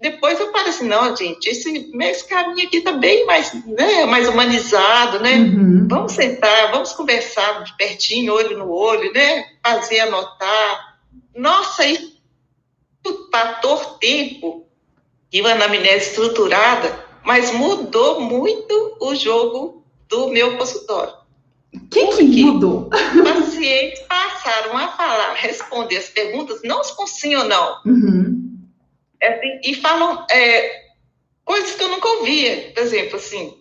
Depois eu falo assim, não, gente, esse, esse caminho aqui tá bem mais, né, mais humanizado, né? Uhum. Vamos sentar, vamos conversar de pertinho, olho no olho, né? Fazer, anotar. Nossa, o fator tempo e uma anamnese estruturada, mas mudou muito o jogo do meu consultório. O que, mudou? pacientes passaram a falar, responder as perguntas, não com sim ou não, Uhum. é assim, e falam é, coisas que eu nunca ouvia. Por exemplo, assim,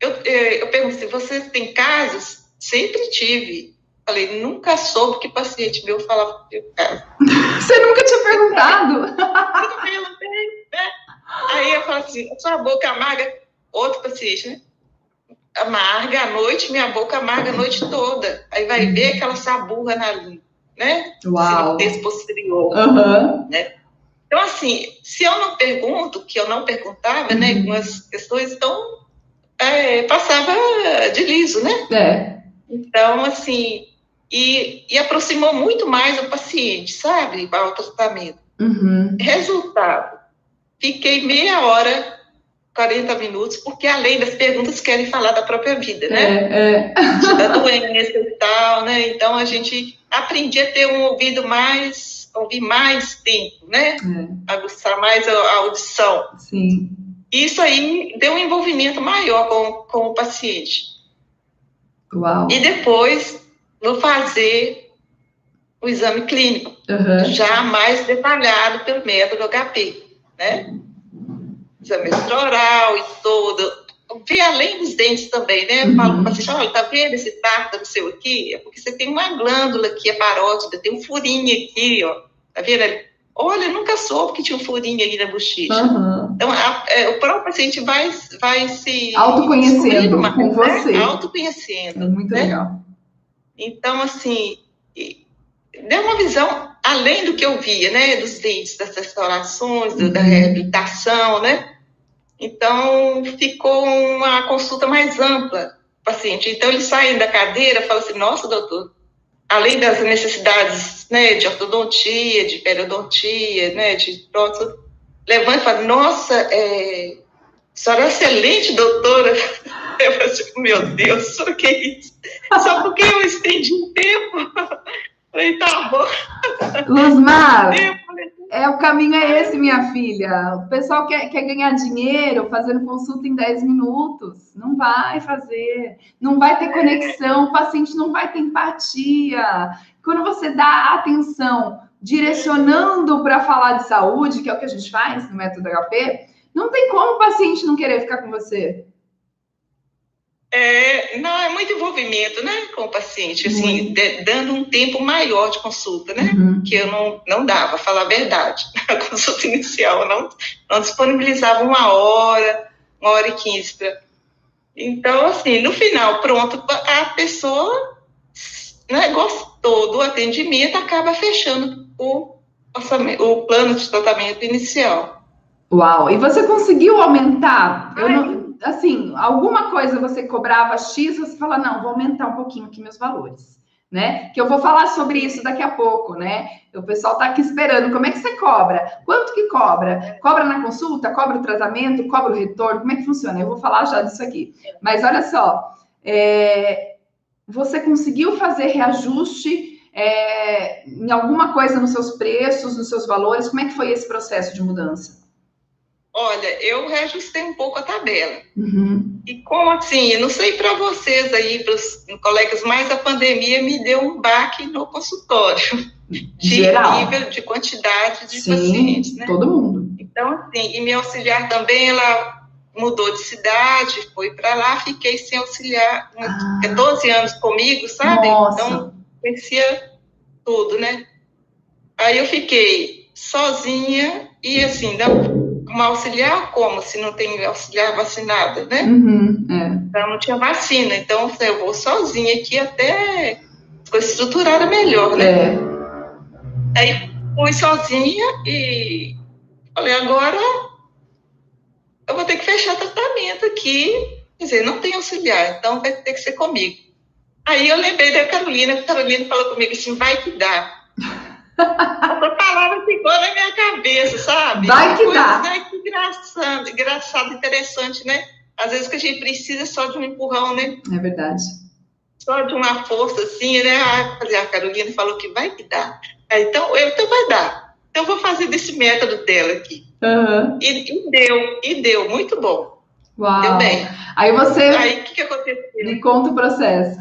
eu, é, eu pergunto se você tem casos? Sempre tive. Falei, nunca soube que paciente meu falava caso. Você nunca tinha perguntado? Nunca perguntei, né? Aí eu falo assim, sua boca amarga, outro paciente, né? Amarga à noite, minha boca amarga a noite toda. Aí vai ver aquela saburra na língua, né? Uau. Sinoptese posterior. Aham. Então, assim, se eu não pergunto, que eu não perguntava, né, Uhum. algumas questões, então é, passava de liso, né? É. Então, assim, e, e aproximou muito mais o paciente, sabe, ao tratamento. Uhum. Resultado, fiquei meia hora 40 minutos, porque além das perguntas querem falar da própria vida, né? É, é. Da doença e tal, né? Então a gente aprendia a ter um ouvido mais, ouvir mais tempo, né? É. Aguçar mais a, a, audição. Sim. Isso aí deu um envolvimento maior com, com o paciente. Uau. E depois vou fazer o exame clínico, uhum. já mais detalhado pelo método HP, né? exame oral e todo. Ver além dos dentes também, né? Uhum. Falo para o paciente, olha, tá vendo esse tártaro seu aqui? É porque você tem uma glândula aqui, a parótida, tem um furinho aqui, ó. Tá vendo? Olha, nunca soube que tinha um furinho aí na bochecha. Uhum. Então, a, é, o próprio paciente vai, vai se... Autoconhecendo com né? você. Autoconhecendo. É muito né? legal. Então, assim, deu uma visão além do que eu via, né, dos dentes, das restaurações, uhum. da reabilitação, né? Então, ficou uma consulta mais ampla, paciente. Então, eles saem da cadeira e falam assim, nossa, doutor, além das necessidades, né, de ortodontia, de periodontia, né, de prótese, levanta e fala, nossa, é, a senhora é excelente, doutora. Eu falei assim, meu Deus, o que é isso? Só porque eu estendi um tempo. Falei, tá bom. Luzmar, é, o caminho é esse, minha filha. O pessoal quer, quer ganhar dinheiro fazendo consulta em 10 minutos. Não vai fazer. Não vai ter conexão. O paciente não vai ter empatia. Quando você dá atenção direcionando para falar de saúde, que é o que a gente faz no método HP, não tem como o paciente não querer ficar com você. É, não, é muito envolvimento, né, com o paciente, assim, de, dando um tempo maior de consulta, né, uhum. que eu não, não dava, falar a verdade. A consulta inicial, não, não disponibilizava uma hora, uma hora e quinze para... Então, assim, no final, pronto, a pessoa né, gostou do atendimento, acaba fechando o, o plano de tratamento inicial. Uau! E você conseguiu aumentar? Eu não assim, alguma coisa você cobrava X, você fala, não, vou aumentar um pouquinho aqui meus valores, né? Que eu vou falar sobre isso daqui a pouco, né? O pessoal tá aqui esperando, como é que você cobra? Quanto que cobra? Cobra na consulta? Cobra o tratamento? Cobra o retorno? Como é que funciona? Eu vou falar já disso aqui. Mas olha só, é, você conseguiu fazer reajuste é, em alguma coisa nos seus preços, nos seus valores? Como é que foi esse processo de mudança? Olha, eu reajustei um pouco a tabela. Uhum. E como assim? Não sei para vocês aí, para os colegas, mas a pandemia me deu um baque no consultório. De Geral. nível, de quantidade de Sim, pacientes, né? Todo mundo. Então, assim, e minha auxiliar também, ela mudou de cidade, foi para lá, fiquei sem auxiliar, ah. 14 anos comigo, sabe? Nossa. Então, conhecia tudo, né? Aí eu fiquei sozinha e assim, não uma auxiliar como se não tem auxiliar vacinada, né? Uhum, é. Então não tinha vacina, então eu vou sozinha aqui até coisa estruturada melhor, né? É. Aí fui sozinha e falei, agora eu vou ter que fechar tratamento aqui, quer dizer, não tem auxiliar, então vai ter que ser comigo. Aí eu lembrei da Carolina, a Carolina falou comigo assim, vai que dá. Essa palavra ficou na minha cabeça, sabe? Vai que Coisa, dá. Né, que engraçado, engraçado, interessante, né? Às vezes que a gente precisa só de um empurrão, né? É verdade. Só de uma força assim, né? Ah, a Carolina falou que vai que dá. Então, eu, então vai dar. Então, vou fazer desse método dela aqui. Uhum. E, e, deu, e deu, muito bom. Uau. Deu bem. Aí você. Aí, o que, que aconteceu? Me conta o processo.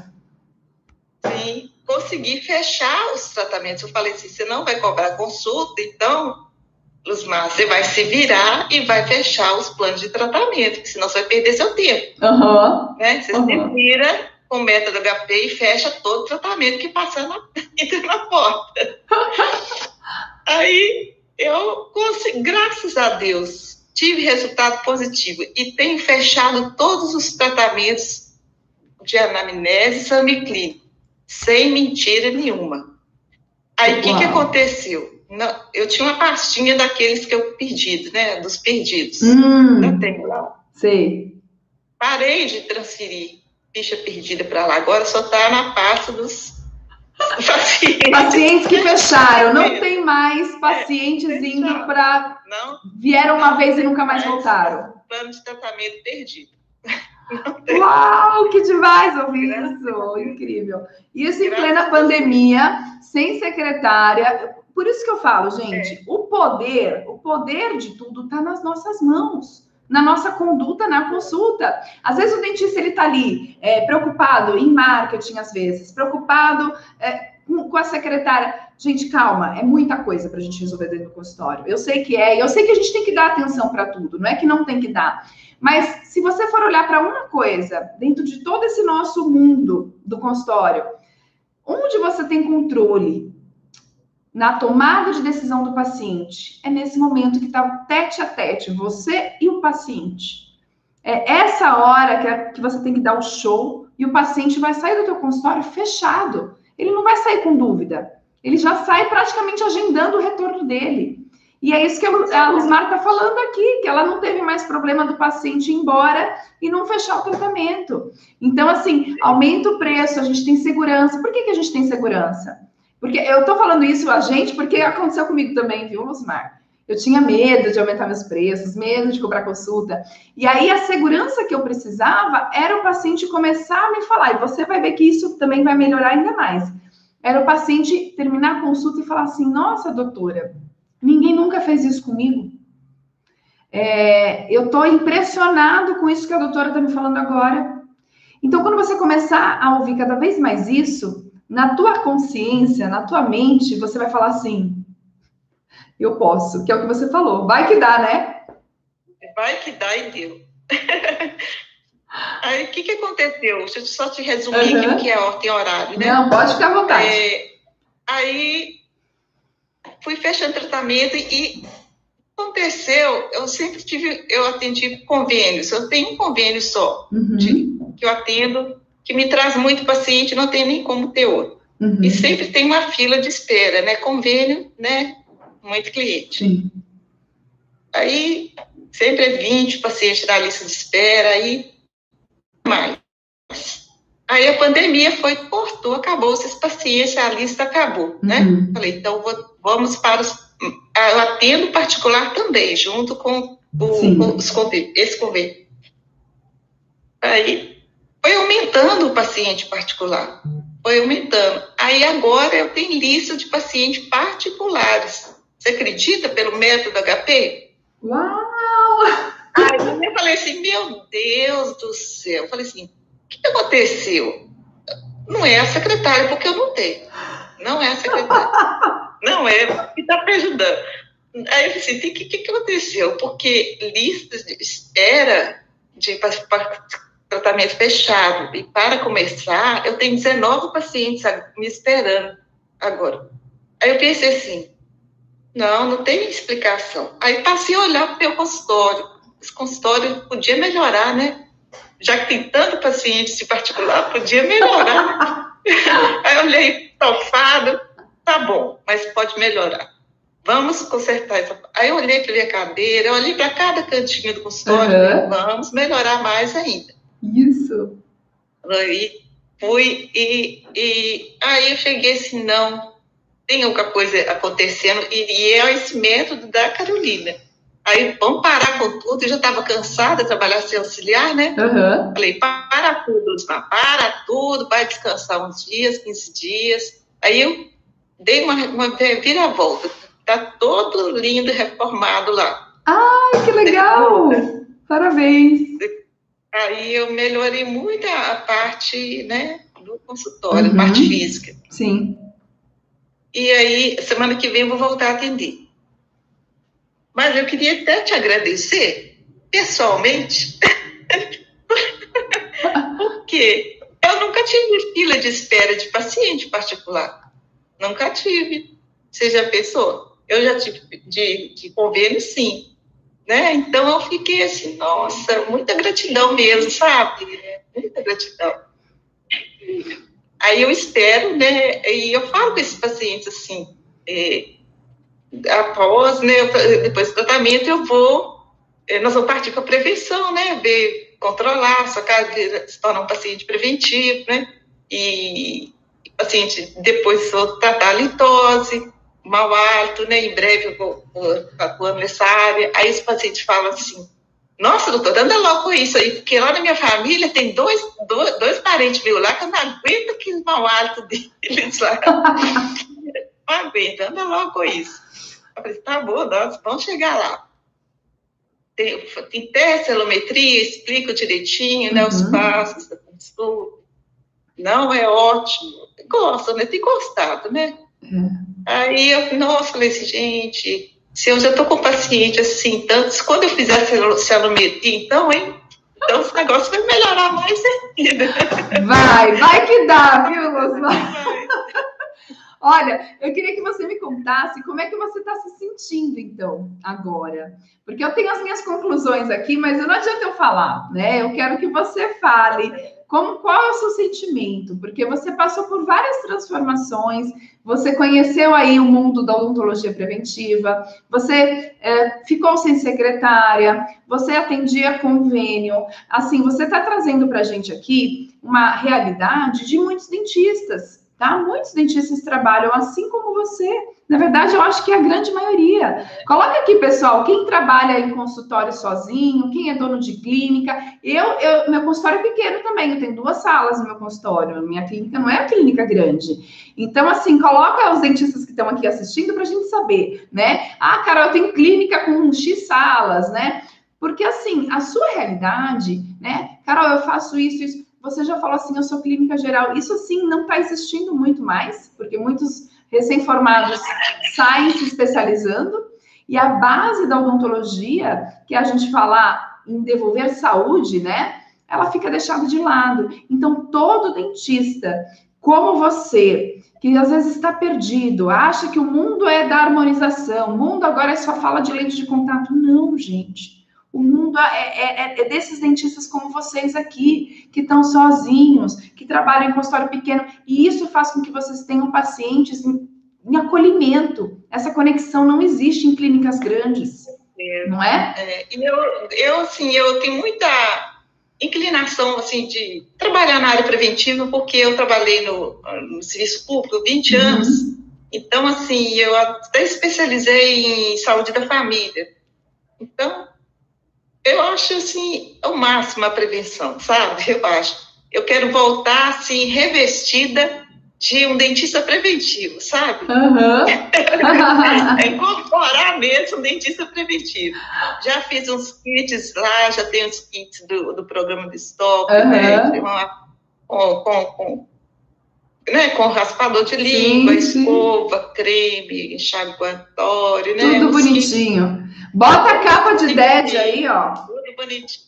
Sim conseguir fechar os tratamentos. Eu falei assim: você não vai cobrar consulta, então, Luzmar, você vai se virar e vai fechar os planos de tratamento, senão você vai perder seu tempo. Uhum. Né? Você uhum. se vira com o método HP e fecha todo o tratamento que passar na, entra na porta. Aí eu consegui, graças a Deus, tive resultado positivo e tenho fechado todos os tratamentos de anamnese e exame clínico sem mentira nenhuma. Aí o que, que aconteceu? Não, eu tinha uma pastinha daqueles que eu perdi, né? Dos perdidos. Hum, eu tenho lá. Sei. Parei de transferir ficha perdida para lá. Agora só está na pasta dos, Pacientes. pacientes que fecharam. Não tem mais pacientes é, indo para. Vieram uma vez e nunca mais voltaram. Plano de tratamento perdido. Uau, que demais ouvir isso! Incrível. Isso em plena pandemia, sem secretária. Por isso que eu falo, gente, é. o poder, o poder de tudo está nas nossas mãos na nossa conduta na consulta. Às vezes o dentista ele está ali é, preocupado em marketing, às vezes, preocupado é, com a secretária. Gente, calma, é muita coisa para a gente resolver dentro do consultório. Eu sei que é, eu sei que a gente tem que dar atenção para tudo, não é que não tem que dar. Mas se você for olhar para uma coisa, dentro de todo esse nosso mundo do consultório, onde você tem controle na tomada de decisão do paciente, é nesse momento que está tete a tete, você e o paciente. É essa hora que, é, que você tem que dar o show e o paciente vai sair do teu consultório fechado. Ele não vai sair com dúvida. Ele já sai praticamente agendando o retorno dele. E é isso que a Luzmar está falando aqui, que ela não teve mais problema do paciente ir embora e não fechar o tratamento. Então, assim, aumenta o preço, a gente tem segurança. Por que, que a gente tem segurança? Porque eu tô falando isso a gente porque aconteceu comigo também, viu, Luzmar? Eu tinha medo de aumentar meus preços, medo de cobrar consulta. E aí a segurança que eu precisava era o paciente começar a me falar, e você vai ver que isso também vai melhorar ainda mais. Era o paciente terminar a consulta e falar assim: nossa, doutora, ninguém nunca fez isso comigo. É, eu estou impressionado com isso que a doutora está me falando agora. Então, quando você começar a ouvir cada vez mais isso, na tua consciência, na tua mente, você vai falar assim: eu posso, que é o que você falou. Vai que dá, né? Vai que dá e deu. Aí, o que, que aconteceu? Deixa eu só te resumir uhum. o que é tem horário, né? Não, pode ficar à vontade. É, aí, fui fechando tratamento e aconteceu, eu sempre tive, eu atendi convênios, eu tenho um convênio só, uhum. de, que eu atendo que me traz muito paciente, não tem nem como ter outro. Uhum. E sempre tem uma fila de espera, né? Convênio, né? Muito cliente. Sim. Aí, sempre é 20 pacientes na lista de espera, aí mais. Aí a pandemia foi, cortou, acabou esses pacientes, a lista acabou, né? Uhum. Falei, então vou, vamos para os. Eu atendo particular também, junto com, o, com os convênios, esse convênio. Aí foi aumentando o paciente particular. Foi aumentando. Aí agora eu tenho lista de pacientes particulares. Você acredita pelo método HP? Uau! Aí eu falei assim, meu Deus do céu. Eu falei assim, o que aconteceu? Não é a secretária, porque eu não tenho. Não é a secretária. Não é, que está me ajudando. Aí eu assim, o que, que, que aconteceu? Porque listas de espera de tratamento fechado. E para começar, eu tenho 19 pacientes me esperando agora. Aí eu pensei assim, não, não tem explicação. Aí passei a olhar para o meu consultório. Esse consultório podia melhorar, né? Já que tem tanto paciente de particular, podia melhorar. Aí eu olhei, tofado, tá bom, mas pode melhorar. Vamos consertar essa. Aí eu olhei para minha cadeira, eu olhei para cada cantinho do consultório, uhum. vamos melhorar mais ainda. Isso. Aí fui e, e aí eu cheguei assim, não, tem alguma coisa acontecendo, e, e é esse método da Carolina. Aí vamos parar com tudo, eu já estava cansada de trabalhar sem auxiliar, né? Uhum. Falei, para tudo, para tudo, vai descansar uns dias, 15 dias. Aí eu dei uma, uma vira-volta, tá todo lindo, reformado lá. Ai, que legal! Parabéns! Aí eu melhorei muito a parte, né, do consultório, uhum. parte física. Sim. E aí, semana que vem eu vou voltar a atender. Mas eu queria até te agradecer, pessoalmente, porque eu nunca tive fila de espera de paciente particular. Nunca tive. Já pensou? Eu já tive de, de convênio, sim. Né? Então eu fiquei assim, nossa, muita gratidão mesmo, sabe? Muita gratidão. Aí eu espero, né? E eu falo com esses pacientes assim, é, após, né? Depois do tratamento eu vou, é, nós vamos partir para a prevenção, né? Ver, controlar, sua casa se tornar um paciente preventivo, né? E paciente depois vou tratar litose, mau hálito, né? Em breve eu vou, vou atuando nessa área. Aí os pacientes falam assim, nossa, doutor, anda logo com isso aí, porque lá na minha família tem dois, dois, dois parentes meus lá que eu não aguento aquele mau hálito deles lá. não aguento, anda logo com isso. Eu falei, tá bom, nós vamos chegar lá. Tem, tem celometria, explico direitinho, né, os uhum. passos da consulta. Não, é ótimo. Gosta, né? Tem gostado, né? Uhum. Aí eu, nossa, falei assim, gente, se eu já estou com paciente assim, tantos, quando eu fizer celometria, então, hein? Então esse negócio vai melhorar mais ainda. Vai, vai que dá, viu, Luz? Olha, eu queria que você me contasse como é que você está se sentindo, então, agora. Porque eu tenho as minhas conclusões aqui, mas não adianta eu falar, né? Eu quero que você fale como qual é o seu sentimento, porque você passou por várias transformações, você conheceu aí o mundo da odontologia preventiva, você é, ficou sem secretária, você atendia convênio, assim, você está trazendo para a gente aqui uma realidade de muitos dentistas, tá? Muitos dentistas trabalham assim como você. Na verdade, eu acho que é a grande maioria. Coloca aqui, pessoal, quem trabalha em consultório sozinho, quem é dono de clínica. Eu, eu, meu consultório é pequeno também, eu tenho duas salas no meu consultório. Minha clínica não é a clínica grande. Então, assim, coloca os dentistas que estão aqui assistindo para a gente saber, né? Ah, Carol, eu tenho clínica com X salas, né? Porque, assim, a sua realidade, né? Carol, eu faço isso, isso você já falou assim, eu sou clínica geral. Isso, assim, não está existindo muito mais, porque muitos recém-formados saem se especializando. E a base da odontologia, que a gente fala em devolver saúde, né? Ela fica deixada de lado. Então, todo dentista, como você, que às vezes está perdido, acha que o mundo é da harmonização, o mundo agora é só fala de lente de contato. Não, gente. O mundo é, é, é, é desses dentistas como vocês aqui, que estão sozinhos, que trabalham em consultório pequeno, e isso faz com que vocês tenham pacientes em, em acolhimento. Essa conexão não existe em clínicas grandes, é, não é? é eu, eu, assim, eu tenho muita inclinação, assim, de trabalhar na área preventiva, porque eu trabalhei no, no serviço público 20 uhum. anos, então, assim, eu até especializei em saúde da família. Então, eu acho, assim, o máximo a prevenção, sabe? Eu acho. Eu quero voltar, assim, revestida de um dentista preventivo, sabe? Uhum. é incorporar mesmo um dentista preventivo. Já fiz uns kits lá, já tenho os kits do, do programa de estoque, uhum. né? Com, com, com, né? com raspador de língua, sim, escova, sim. creme, enxaguatório, né? Tudo bonitinho. Kits Bota a capa de DED aí, ó. Tudo bonitinho.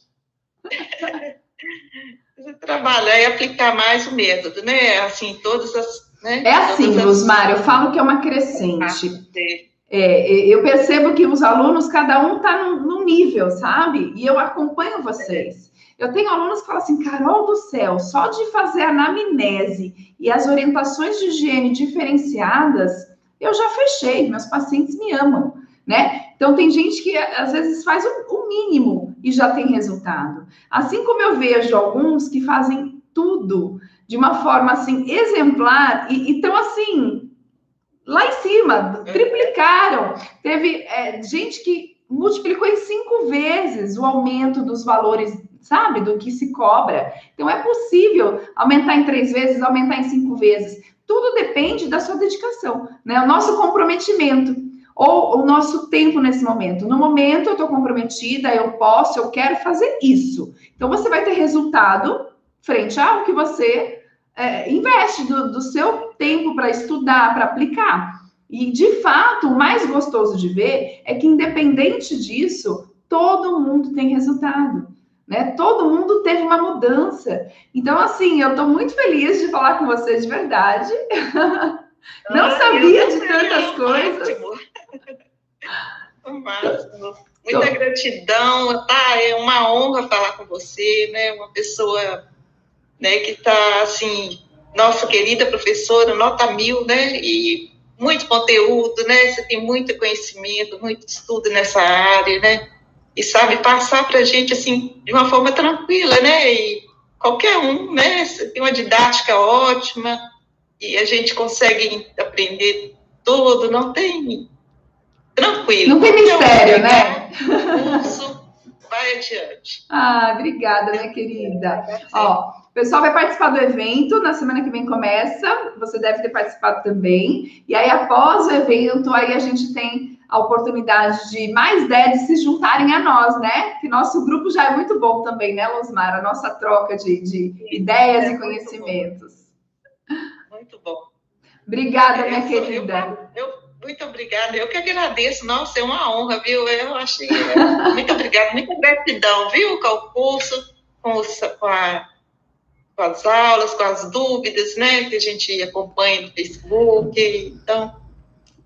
Trabalhar e aplicar mais o método, né? Assim, todas as. Né? É assim, Luzmar, eu falo que é uma crescente. Ah, é, eu percebo que os alunos, cada um está num, nível, sabe? E eu acompanho vocês. Eu tenho alunos que falam assim, Carol do céu, só de fazer a anamnese e as orientações de higiene diferenciadas, eu já fechei, meus pacientes me amam né? Então tem gente que às vezes faz o, mínimo e já tem resultado. Assim como eu vejo alguns que fazem tudo de uma forma assim exemplar e estão assim lá em cima, triplicaram. Teve é, gente que multiplicou em cinco vezes o aumento dos valores, sabe, do que se cobra. Então é possível aumentar em três vezes, aumentar em cinco vezes. Tudo depende da sua dedicação, né? O nosso comprometimento ou o nosso tempo nesse momento. No momento eu estou comprometida, eu posso, eu quero fazer isso. Então você vai ter resultado frente ao que você é, investe do, do seu tempo para estudar, para aplicar. E de fato, o mais gostoso de ver é que, independente disso, todo mundo tem resultado. Né? Todo mundo teve uma mudança. Então, assim, eu estou muito feliz de falar com vocês de verdade. Não ah, sabia de tantas coisas. máximo. Muita gratidão, tá? É uma honra falar com você, né? Uma pessoa, né, que tá assim, nossa querida professora, nota mil, né? E muito conteúdo, né? Você tem muito conhecimento, muito estudo nessa área, né? E sabe passar para a gente assim de uma forma tranquila, né? E qualquer um, né? Você tem uma didática ótima, e a gente consegue aprender tudo, não tem. Tranquilo. Não tem mistério, né? Curso, vai adiante. Ah, obrigada, minha querida. Ó, o pessoal vai participar do evento, na semana que vem começa, você deve ter participado também. E aí, após o evento, aí a gente tem a oportunidade de mais DEDs se juntarem a nós, né? Que nosso grupo já é muito bom também, né, Losmar? A nossa troca de, de ideias é, e conhecimentos. Muito bom. Obrigada, minha querida. Eu, eu, muito obrigada. Eu que agradeço. Nossa, é uma honra, viu? Eu achei. Muito obrigada, muita gratidão, viu? Com o curso, com, os, com, a, com as aulas, com as dúvidas, né? Que a gente acompanha no Facebook. Então,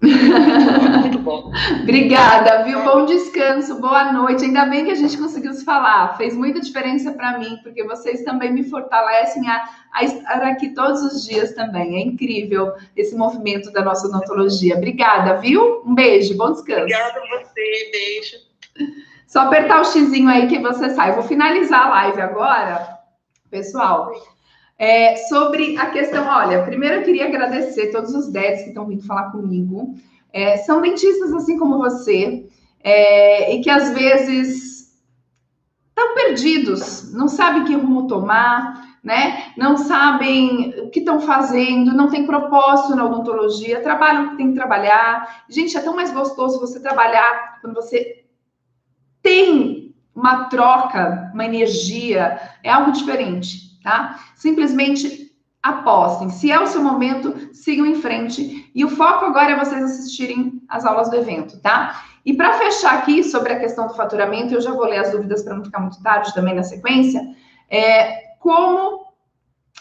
muito bom. Obrigada, viu? Bom descanso, boa noite. Ainda bem que a gente conseguiu se falar. Fez muita diferença para mim, porque vocês também me fortalecem a, a, estar aqui todos os dias também. É incrível esse movimento da nossa odontologia. Obrigada, viu? Um beijo, bom descanso. Obrigada a você, beijo. Só apertar o xizinho aí que você sai. Vou finalizar a live agora, pessoal. É, sobre a questão, olha, primeiro eu queria agradecer todos os DEDs que estão vindo falar comigo. É, são dentistas assim como você, é, e que às vezes estão perdidos, não sabem que rumo tomar, né? Não sabem o que estão fazendo, não tem propósito na odontologia, trabalham que tem que trabalhar. Gente, é tão mais gostoso você trabalhar quando você tem uma troca, uma energia, é algo diferente tá? Simplesmente apostem. Se é o seu momento, sigam em frente. E o foco agora é vocês assistirem as aulas do evento, tá? E para fechar aqui sobre a questão do faturamento, eu já vou ler as dúvidas para não ficar muito tarde também na sequência. É, como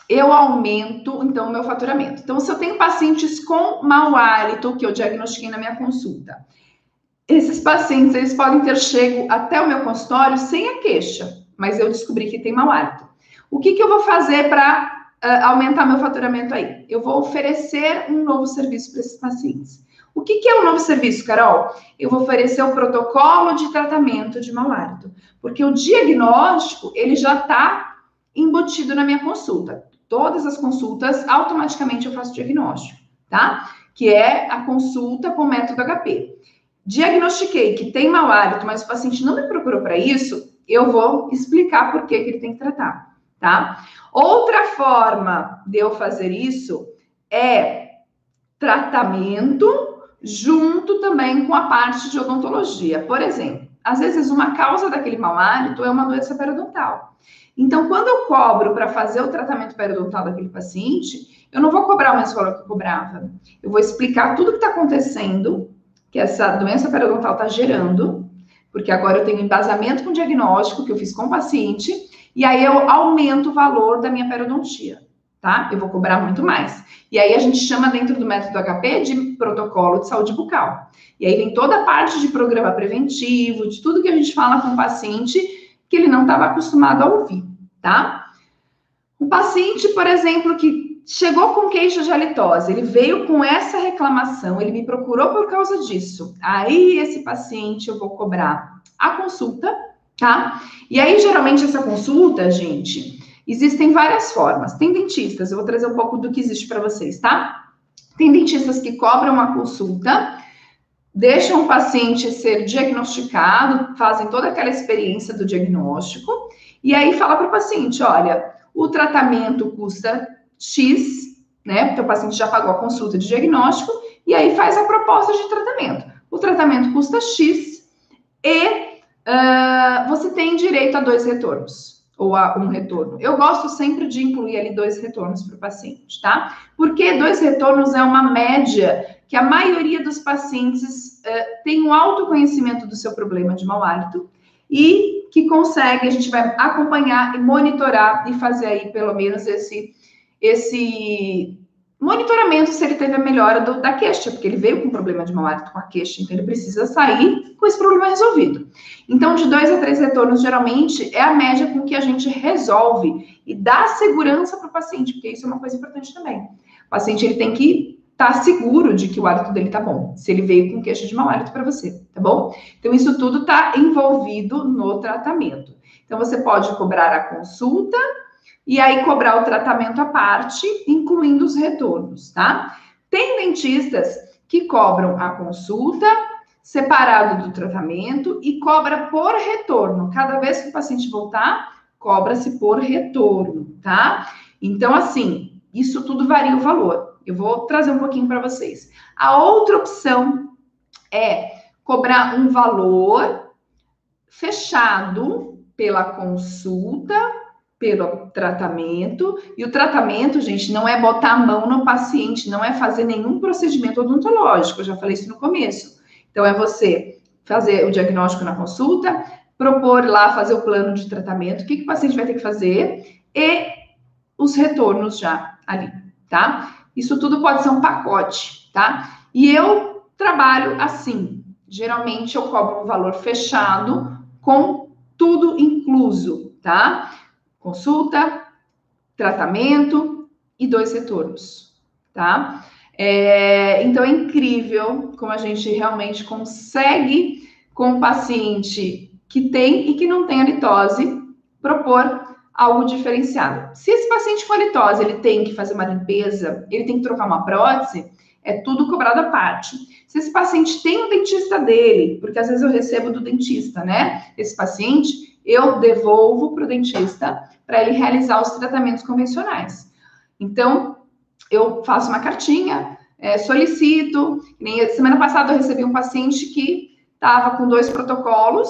eu aumento, então, o meu faturamento? Então, se eu tenho pacientes com mau hálito, que eu diagnostiquei na minha consulta, esses pacientes, eles podem ter chego até o meu consultório sem a queixa, mas eu descobri que tem mau hálito. O que, que eu vou fazer para uh, aumentar meu faturamento aí? Eu vou oferecer um novo serviço para esses pacientes. O que, que é um novo serviço, Carol? Eu vou oferecer o protocolo de tratamento de mau hálito, porque o diagnóstico ele já está embutido na minha consulta. Todas as consultas, automaticamente eu faço diagnóstico, tá? Que é a consulta com o método HP. Diagnostiquei que tem mau hálito, mas o paciente não me procurou para isso, eu vou explicar por que, que ele tem que tratar tá? Outra forma de eu fazer isso é tratamento junto também com a parte de odontologia. Por exemplo, às vezes uma causa daquele mau hálito é uma doença periodontal. Então, quando eu cobro para fazer o tratamento periodontal daquele paciente, eu não vou cobrar o mesmo valor que eu cobrava. Eu vou explicar tudo o que está acontecendo, que essa doença periodontal está gerando, porque agora eu tenho embasamento com o diagnóstico que eu fiz com o paciente, e aí eu aumento o valor da minha periodontia, tá? Eu vou cobrar muito mais. E aí a gente chama dentro do método HP de protocolo de saúde bucal. E aí vem toda a parte de programa preventivo, de tudo que a gente fala com o paciente que ele não estava acostumado a ouvir, tá? Um paciente, por exemplo, que chegou com queixa de halitose, ele veio com essa reclamação, ele me procurou por causa disso. Aí esse paciente eu vou cobrar a consulta tá? E aí, geralmente, essa consulta, gente, existem várias formas. Tem dentistas, eu vou trazer um pouco do que existe para vocês, tá? Tem dentistas que cobram uma consulta, deixam o paciente ser diagnosticado, fazem toda aquela experiência do diagnóstico, e aí fala para o paciente: olha, o tratamento custa X, né? Porque o paciente já pagou a consulta de diagnóstico, e aí faz a proposta de tratamento. O tratamento custa X e uh, você tem direito a dois retornos ou a um retorno. Eu gosto sempre de incluir ali dois retornos para o paciente, tá? Porque dois retornos é uma média que a maioria dos pacientes uh, tem um autoconhecimento do seu problema de mau hálito e que consegue, a gente vai acompanhar e monitorar e fazer aí pelo menos esse esse monitoramento se ele teve a melhora do, da queixa, porque ele veio com problema de mau hálito com a queixa, então ele precisa sair com esse problema resolvido. Então, de dois a três retornos, geralmente, é a média com que a gente resolve e dá segurança para o paciente, porque isso é uma coisa importante também. O paciente ele tem que estar tá seguro de que o hálito dele tá bom, se ele veio com queixa de mau hálito para você, tá bom? Então, isso tudo está envolvido no tratamento. Então, você pode cobrar a consulta, e aí cobrar o tratamento à parte, incluindo os retornos, tá? Tem dentistas que cobram a consulta separado do tratamento e cobra por retorno. Cada vez que o paciente voltar, cobra-se por retorno, tá? Então, assim, isso tudo varia o valor. Eu vou trazer um pouquinho para vocês. A outra opção é cobrar um valor fechado pela consulta pelo tratamento. E o tratamento, gente, não é botar a mão no paciente, não é fazer nenhum procedimento odontológico. Eu já falei isso no começo. Então, é você fazer o diagnóstico na consulta, propor lá, fazer o plano de tratamento, o que, que o paciente vai ter que fazer e os retornos já ali, tá? Isso tudo pode ser um pacote, tá? E eu trabalho assim. Geralmente eu cobro um valor fechado com tudo incluso, tá? Consulta, tratamento e dois retornos, tá? É, então é incrível como a gente realmente consegue com o paciente que tem e que não tem a litose propor algo diferenciado. Se esse paciente com a litose ele tem que fazer uma limpeza, ele tem que trocar uma prótese, é tudo cobrado à parte. Se esse paciente tem um dentista dele, porque às vezes eu recebo do dentista, né? Esse paciente, eu devolvo para o dentista para ele realizar os tratamentos convencionais. Então, eu faço uma cartinha, é, solicito. Semana passada eu recebi um paciente que estava com dois protocolos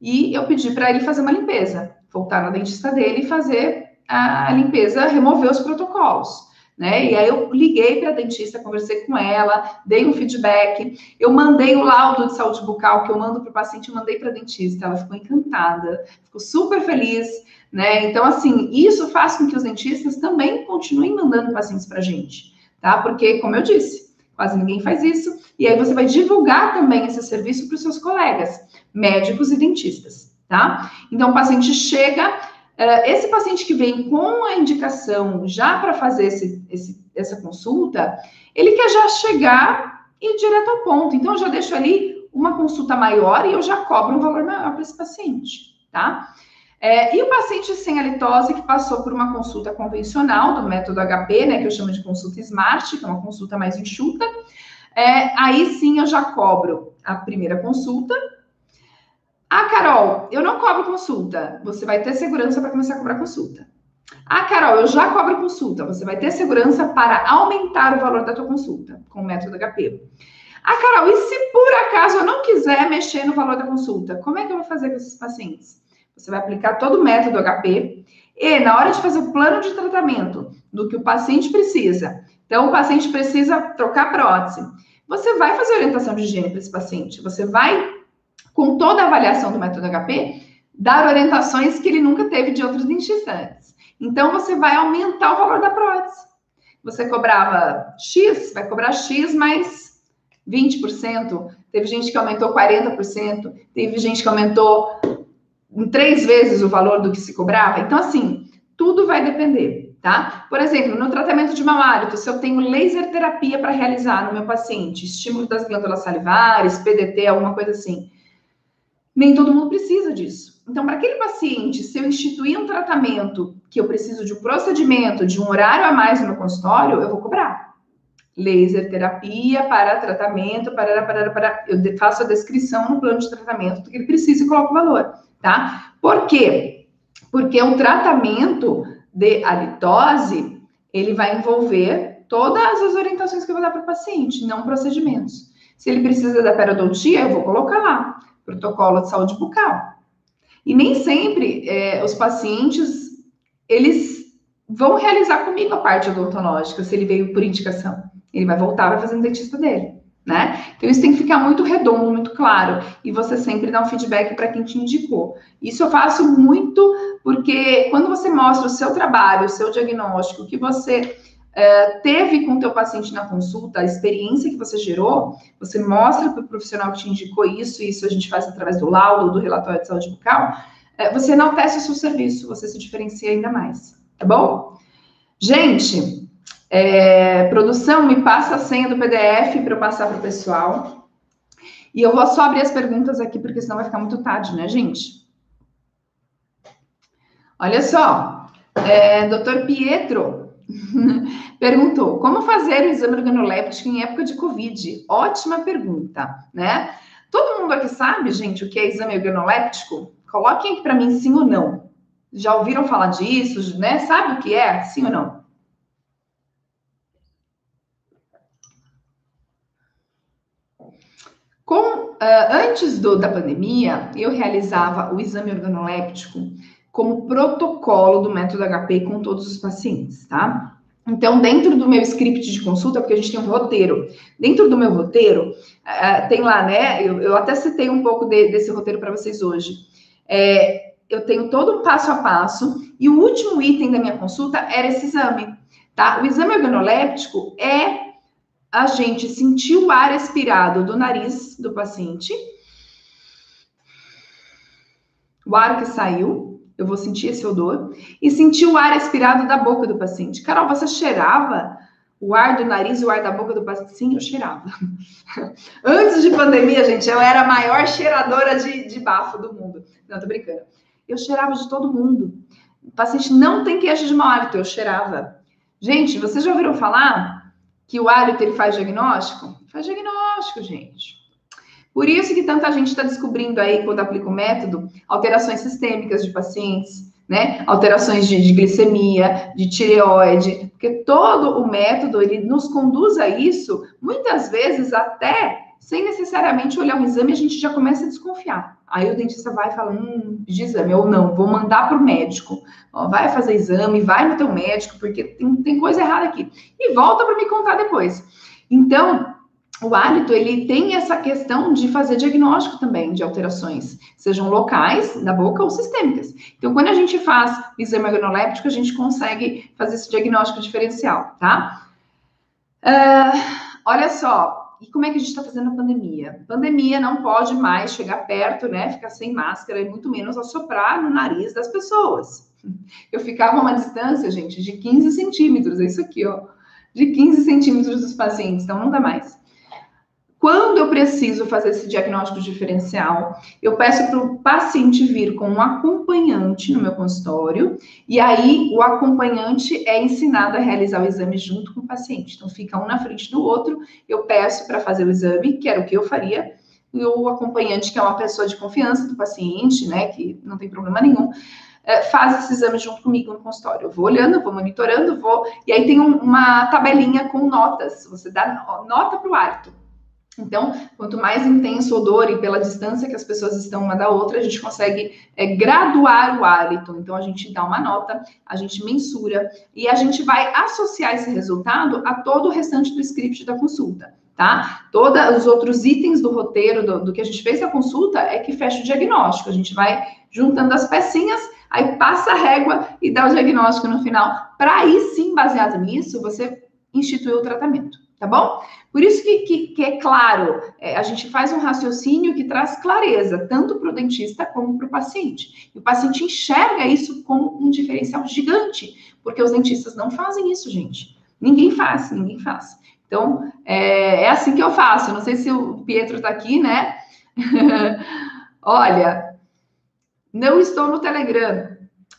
e eu pedi para ele fazer uma limpeza, voltar no dentista dele e fazer a limpeza, remover os protocolos né? E aí eu liguei para a dentista, conversei com ela, dei um feedback, eu mandei o laudo de saúde bucal que eu mando para o paciente, eu mandei para a dentista, ela ficou encantada, ficou super feliz, né? Então, assim, isso faz com que os dentistas também continuem mandando pacientes para a gente, tá? Porque, como eu disse, quase ninguém faz isso, e aí você vai divulgar também esse serviço para os seus colegas, médicos e dentistas, tá? Então, o paciente chega, esse paciente que vem com a indicação já para fazer esse, esse, essa consulta, ele quer já chegar e ir direto ao ponto. Então, eu já deixo ali uma consulta maior e eu já cobro um valor maior para esse paciente, tá? É, e o paciente sem halitose que passou por uma consulta convencional do método HP, né, que eu chamo de consulta SMART, que é uma consulta mais enxuta, é, aí sim eu já cobro a primeira consulta, ah, Carol, eu não cobro consulta. Você vai ter segurança para começar a cobrar consulta. Ah, Carol, eu já cobro consulta. Você vai ter segurança para aumentar o valor da tua consulta com o método HP. Ah, Carol, e se por acaso eu não quiser mexer no valor da consulta, como é que eu vou fazer com esses pacientes? Você vai aplicar todo o método HP e na hora de fazer o plano de tratamento do que o paciente precisa. Então, o paciente precisa trocar prótese. Você vai fazer orientação de higiene para esse paciente. Você vai com toda a avaliação do método HP, dar orientações que ele nunca teve de outros dentistas Então, você vai aumentar o valor da prótese. Você cobrava X, vai cobrar X mais 20%. Teve gente que aumentou 40%. Teve gente que aumentou em três vezes o valor do que se cobrava. Então, assim, tudo vai depender, tá? Por exemplo, no tratamento de mau hálito, se eu tenho laser terapia para realizar no meu paciente, estímulo das glândulas salivares, PDT, alguma coisa assim, nem todo mundo precisa disso. Então, para aquele paciente, se eu instituir um tratamento que eu preciso de um procedimento, de um horário a mais no meu consultório, eu vou cobrar. Laser terapia para tratamento, para, para, para, eu faço a descrição no plano de tratamento do que ele precisa e coloco o valor, tá? Por quê? Porque o tratamento de halitose, ele vai envolver todas as orientações que eu vou dar para o paciente, não procedimentos. Se ele precisa da periodontia, eu vou colocar lá protocolo de saúde bucal. E nem sempre é, os pacientes, eles vão realizar comigo a parte odontológica, se ele veio por indicação. Ele vai voltar, vai fazer no dentista dele, né? Então, isso tem que ficar muito redondo, muito claro. E você sempre dá um feedback para quem te indicou. Isso eu faço muito porque quando você mostra o seu trabalho, o seu diagnóstico, o que você Teve com o teu paciente na consulta, a experiência que você gerou, você mostra para o profissional que te indicou isso, e isso a gente faz através do laudo, do relatório de saúde bucal, uh, você enaltece o seu serviço, você se diferencia ainda mais, tá bom? Gente, é, produção, me passa a senha do PDF para eu passar para o pessoal. E eu vou só abrir as perguntas aqui, porque senão vai ficar muito tarde, né, gente? Olha só, É, Doutor Pietro perguntou: como fazer o exame organoléptico em época de Covid? Ótima pergunta, né? Todo mundo aqui sabe, gente, o que é exame organoléptico? Coloquem para mim sim ou não. Já ouviram falar disso, né? Sabe o que é? Sim ou não? Com, uh, antes do, da pandemia, eu realizava o exame organoléptico como protocolo do método HP com todos os pacientes, tá? Então, dentro do meu script de consulta, porque a gente tem um roteiro, dentro do meu roteiro, uh, tem lá, né? Eu, eu, até citei um pouco de, desse roteiro para vocês hoje. É, eu tenho todo um passo a passo, e o último item da minha consulta era esse exame, tá? O exame organoléptico é a gente sentir o ar expirado do nariz do paciente. O ar que saiu, eu vou sentir esse odor. E sentir o ar expirado da boca do paciente. Carol, você cheirava o ar do nariz e o ar da boca do paciente? Sim, eu cheirava. Antes de pandemia, gente, eu era a maior cheiradora de, de bafo do mundo. Não, tô brincando. Eu cheirava de todo mundo. O paciente não tem queixa de mau hálito, eu cheirava. Gente, vocês já ouviram falar que o hálito ele faz diagnóstico? Faz diagnóstico, gente. Por isso que tanta gente está descobrindo aí, quando aplica o método, alterações sistêmicas de pacientes, né? Alterações de, de, glicemia, de tireoide, porque todo o método ele nos conduz a isso, muitas vezes até sem necessariamente olhar um exame, a gente já começa a desconfiar. Aí o dentista vai e fala, hum, de exame, ou não, vou mandar para o médico. Ó, vai fazer exame, vai no teu médico, porque tem, tem coisa errada aqui. E volta para me contar depois. Então, o hálito, ele tem essa questão de fazer diagnóstico também de alterações, sejam locais, da boca ou sistêmicas. Então, quando a gente faz exame organoléptico, a gente consegue fazer esse diagnóstico diferencial, tá? Uh, olha só, e como é que a gente está fazendo a pandemia? Pandemia não pode mais chegar perto, né? Ficar sem máscara e muito menos assoprar no nariz das pessoas. Eu ficava a uma distância, gente, de 15 centímetros, é isso aqui, ó. De 15 centímetros dos pacientes, então não dá mais. Quando eu preciso fazer esse diagnóstico diferencial, eu peço para o paciente vir com um acompanhante no meu consultório, e aí o acompanhante é ensinado a realizar o exame junto com o paciente. Então, fica um na frente do outro, eu peço para fazer o exame, que era o que eu faria, e o acompanhante, que é uma pessoa de confiança do paciente, né, que não tem problema nenhum, é, faz esse exame junto comigo no consultório. Eu vou olhando, vou monitorando, vou. E aí tem uma tabelinha com notas. Você dá nota para o hálito. Então, quanto mais intenso o odor e pela distância que as pessoas estão uma da outra, a gente consegue é, graduar o hálito. Então, a gente dá uma nota, a gente mensura e a gente vai associar esse resultado a todo o restante do script da consulta, tá? Todos os outros itens do roteiro do, do que a gente fez na consulta é que fecha o diagnóstico. A gente vai juntando as pecinhas, aí passa a régua e dá o diagnóstico no final. Para aí sim, baseado nisso, você instituir o tratamento tá bom? Por isso que, que, que é claro, é, a gente faz um raciocínio que traz clareza, tanto para o dentista como para o paciente. E o paciente enxerga isso como um diferencial gigante, porque os dentistas não fazem isso, gente. Ninguém faz, ninguém faz. Então, é, é assim que eu faço. não sei se o Pietro está aqui, né? Olha, não estou no Telegram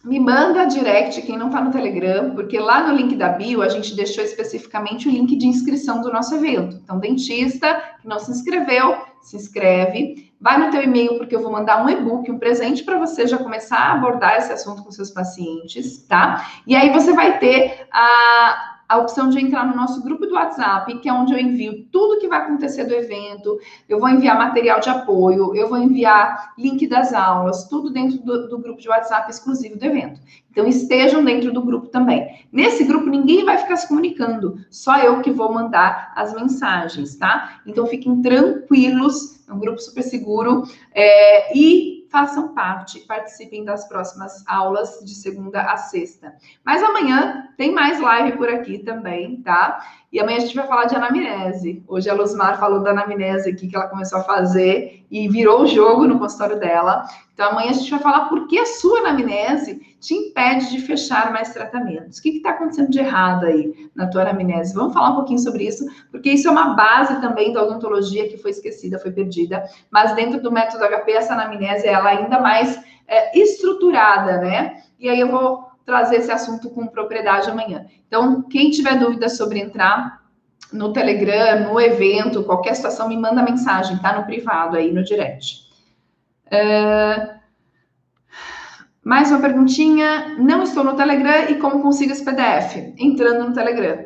me manda direct quem não está no Telegram, porque lá no link da bio a gente deixou especificamente o link de inscrição do nosso evento. Então, dentista que não se inscreveu, se inscreve, vai no teu e-mail porque eu vou mandar um e-book, um presente para você já começar a abordar esse assunto com seus pacientes, tá? E aí você vai ter a a opção de entrar no nosso grupo do WhatsApp, que é onde eu envio tudo que vai acontecer do evento, eu vou enviar material de apoio, eu vou enviar link das aulas, tudo dentro do, do grupo de WhatsApp exclusivo do evento. Então, estejam dentro do grupo também. Nesse grupo, ninguém vai ficar se comunicando, só eu que vou mandar as mensagens, tá? Então, fiquem tranquilos, é um grupo super seguro. É, e façam parte, participem das próximas aulas de segunda a sexta. Mas amanhã tem mais live por aqui também, tá? E amanhã a gente vai falar de anamnese. Hoje a Luzmar falou da anamnese aqui que ela começou a fazer e virou o jogo no consultório dela. Então amanhã a gente vai falar por que a sua anamnese te impede de fechar mais tratamentos. O que está acontecendo de errado aí na tua anamnese? Vamos falar um pouquinho sobre isso, porque isso é uma base também da odontologia que foi esquecida, foi perdida. Mas dentro do método HP, essa anamnese ela é ainda mais é, estruturada, né? E aí eu vou trazer esse assunto com propriedade amanhã. Então, quem tiver dúvida sobre entrar no Telegram, no evento, qualquer situação, me manda mensagem, tá? No privado aí, no direct. Uh, mais uma perguntinha. Não estou no Telegram e como consigo esse PDF? Entrando no Telegram.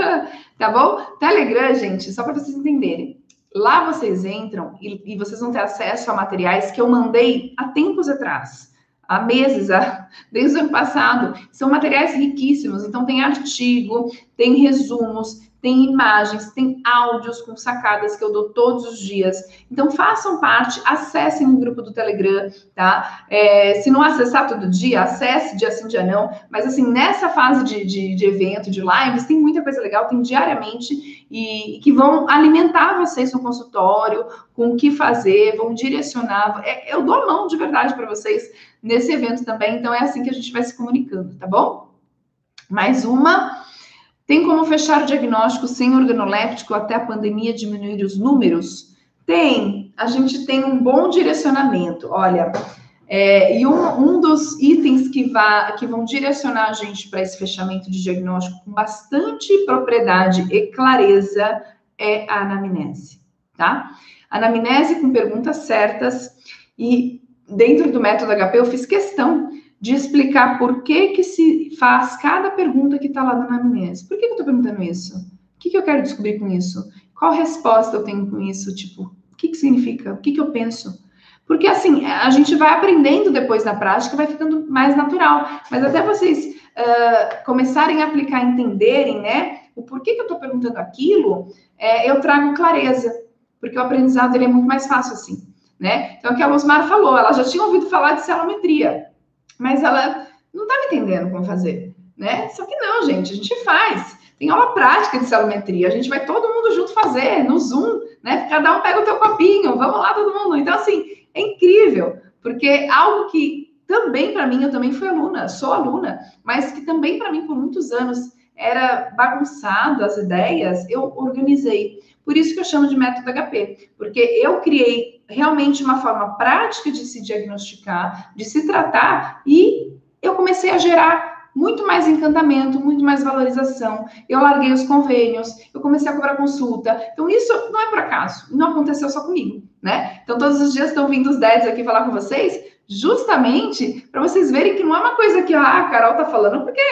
tá bom? Telegram, gente, só para vocês entenderem. Lá vocês entram e, e, vocês vão ter acesso a materiais que eu mandei há tempos atrás, há meses, há, desde o ano passado. São materiais riquíssimos. Então, tem artigo, tem resumos, tem imagens, tem áudios com sacadas que eu dou todos os dias. Então, façam parte, acessem o grupo do Telegram, tá? É, se não acessar todo dia, acesse dia sim, dia não. Mas, assim, nessa fase de, de, de evento, de lives, tem muita coisa legal, tem diariamente, e, e, que vão alimentar vocês no consultório, com o que fazer, vão direcionar. É, eu dou a mão de verdade para vocês nesse evento também, então é assim que a gente vai se comunicando, tá bom? Mais uma. Tem como fechar o diagnóstico sem organoléptico até a pandemia diminuir os números? Tem. A gente tem um bom direcionamento. Olha, é, e um, um, dos itens que, vá, que vão direcionar a gente para esse fechamento de diagnóstico com bastante propriedade e clareza é a anamnese, tá? Anamnese com perguntas certas e dentro do método HP eu fiz questão de explicar por que que se faz cada pergunta que está lá na anamnese. Por que, que eu estou perguntando isso? O que, que eu quero descobrir com isso? Qual resposta eu tenho com isso? Tipo, o que, que significa? O que, que eu penso? Porque assim, a gente vai aprendendo depois na prática, vai ficando mais natural. Mas até vocês uh, começarem a aplicar, entenderem, né, o porquê que eu estou perguntando aquilo, é, eu trago clareza, porque o aprendizado ele é muito mais fácil assim, né? Então, o que a Osmar falou, ela já tinha ouvido falar de celometria mas ela não está me entendendo como fazer, né? Só que não, gente, a gente faz. Tem aula prática de celometria, a gente vai todo mundo junto fazer no Zoom, né? Cada um pega o teu copinho, vamos lá todo mundo. Então, assim, é incrível, porque algo que também para mim, eu também fui aluna, sou aluna, mas que também para mim por muitos anos era bagunçado as ideias, eu organizei. Por isso que eu chamo de método HP, porque eu criei realmente uma forma prática de se diagnosticar, de se tratar, e eu comecei a gerar muito mais encantamento, muito mais valorização. Eu larguei os convênios, eu comecei a cobrar consulta. Então, isso não é por acaso, não aconteceu só comigo, né? Então, todos os dias estão vindo os dads aqui falar com vocês, justamente para vocês verem que não é uma coisa que ah, a Carol tá falando porque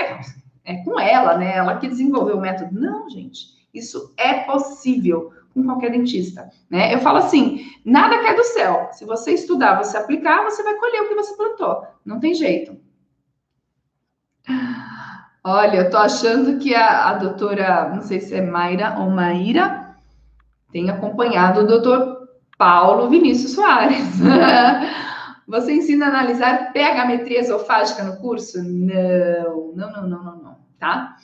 é com ela, né? Ela que desenvolveu o método. Não, gente. Isso é possível com qualquer dentista, né? Eu falo assim, nada cai do céu. Se você estudar, você aplicar, você vai colher o que você plantou. Não tem jeito. Olha, eu tô achando que a, a doutora, não sei se é Mayra ou Maíra, tem acompanhado o doutor Paulo Vinícius Soares. Você ensina a analisar pH-metria esofágica no curso? Não, não, não, não, não, não, tá?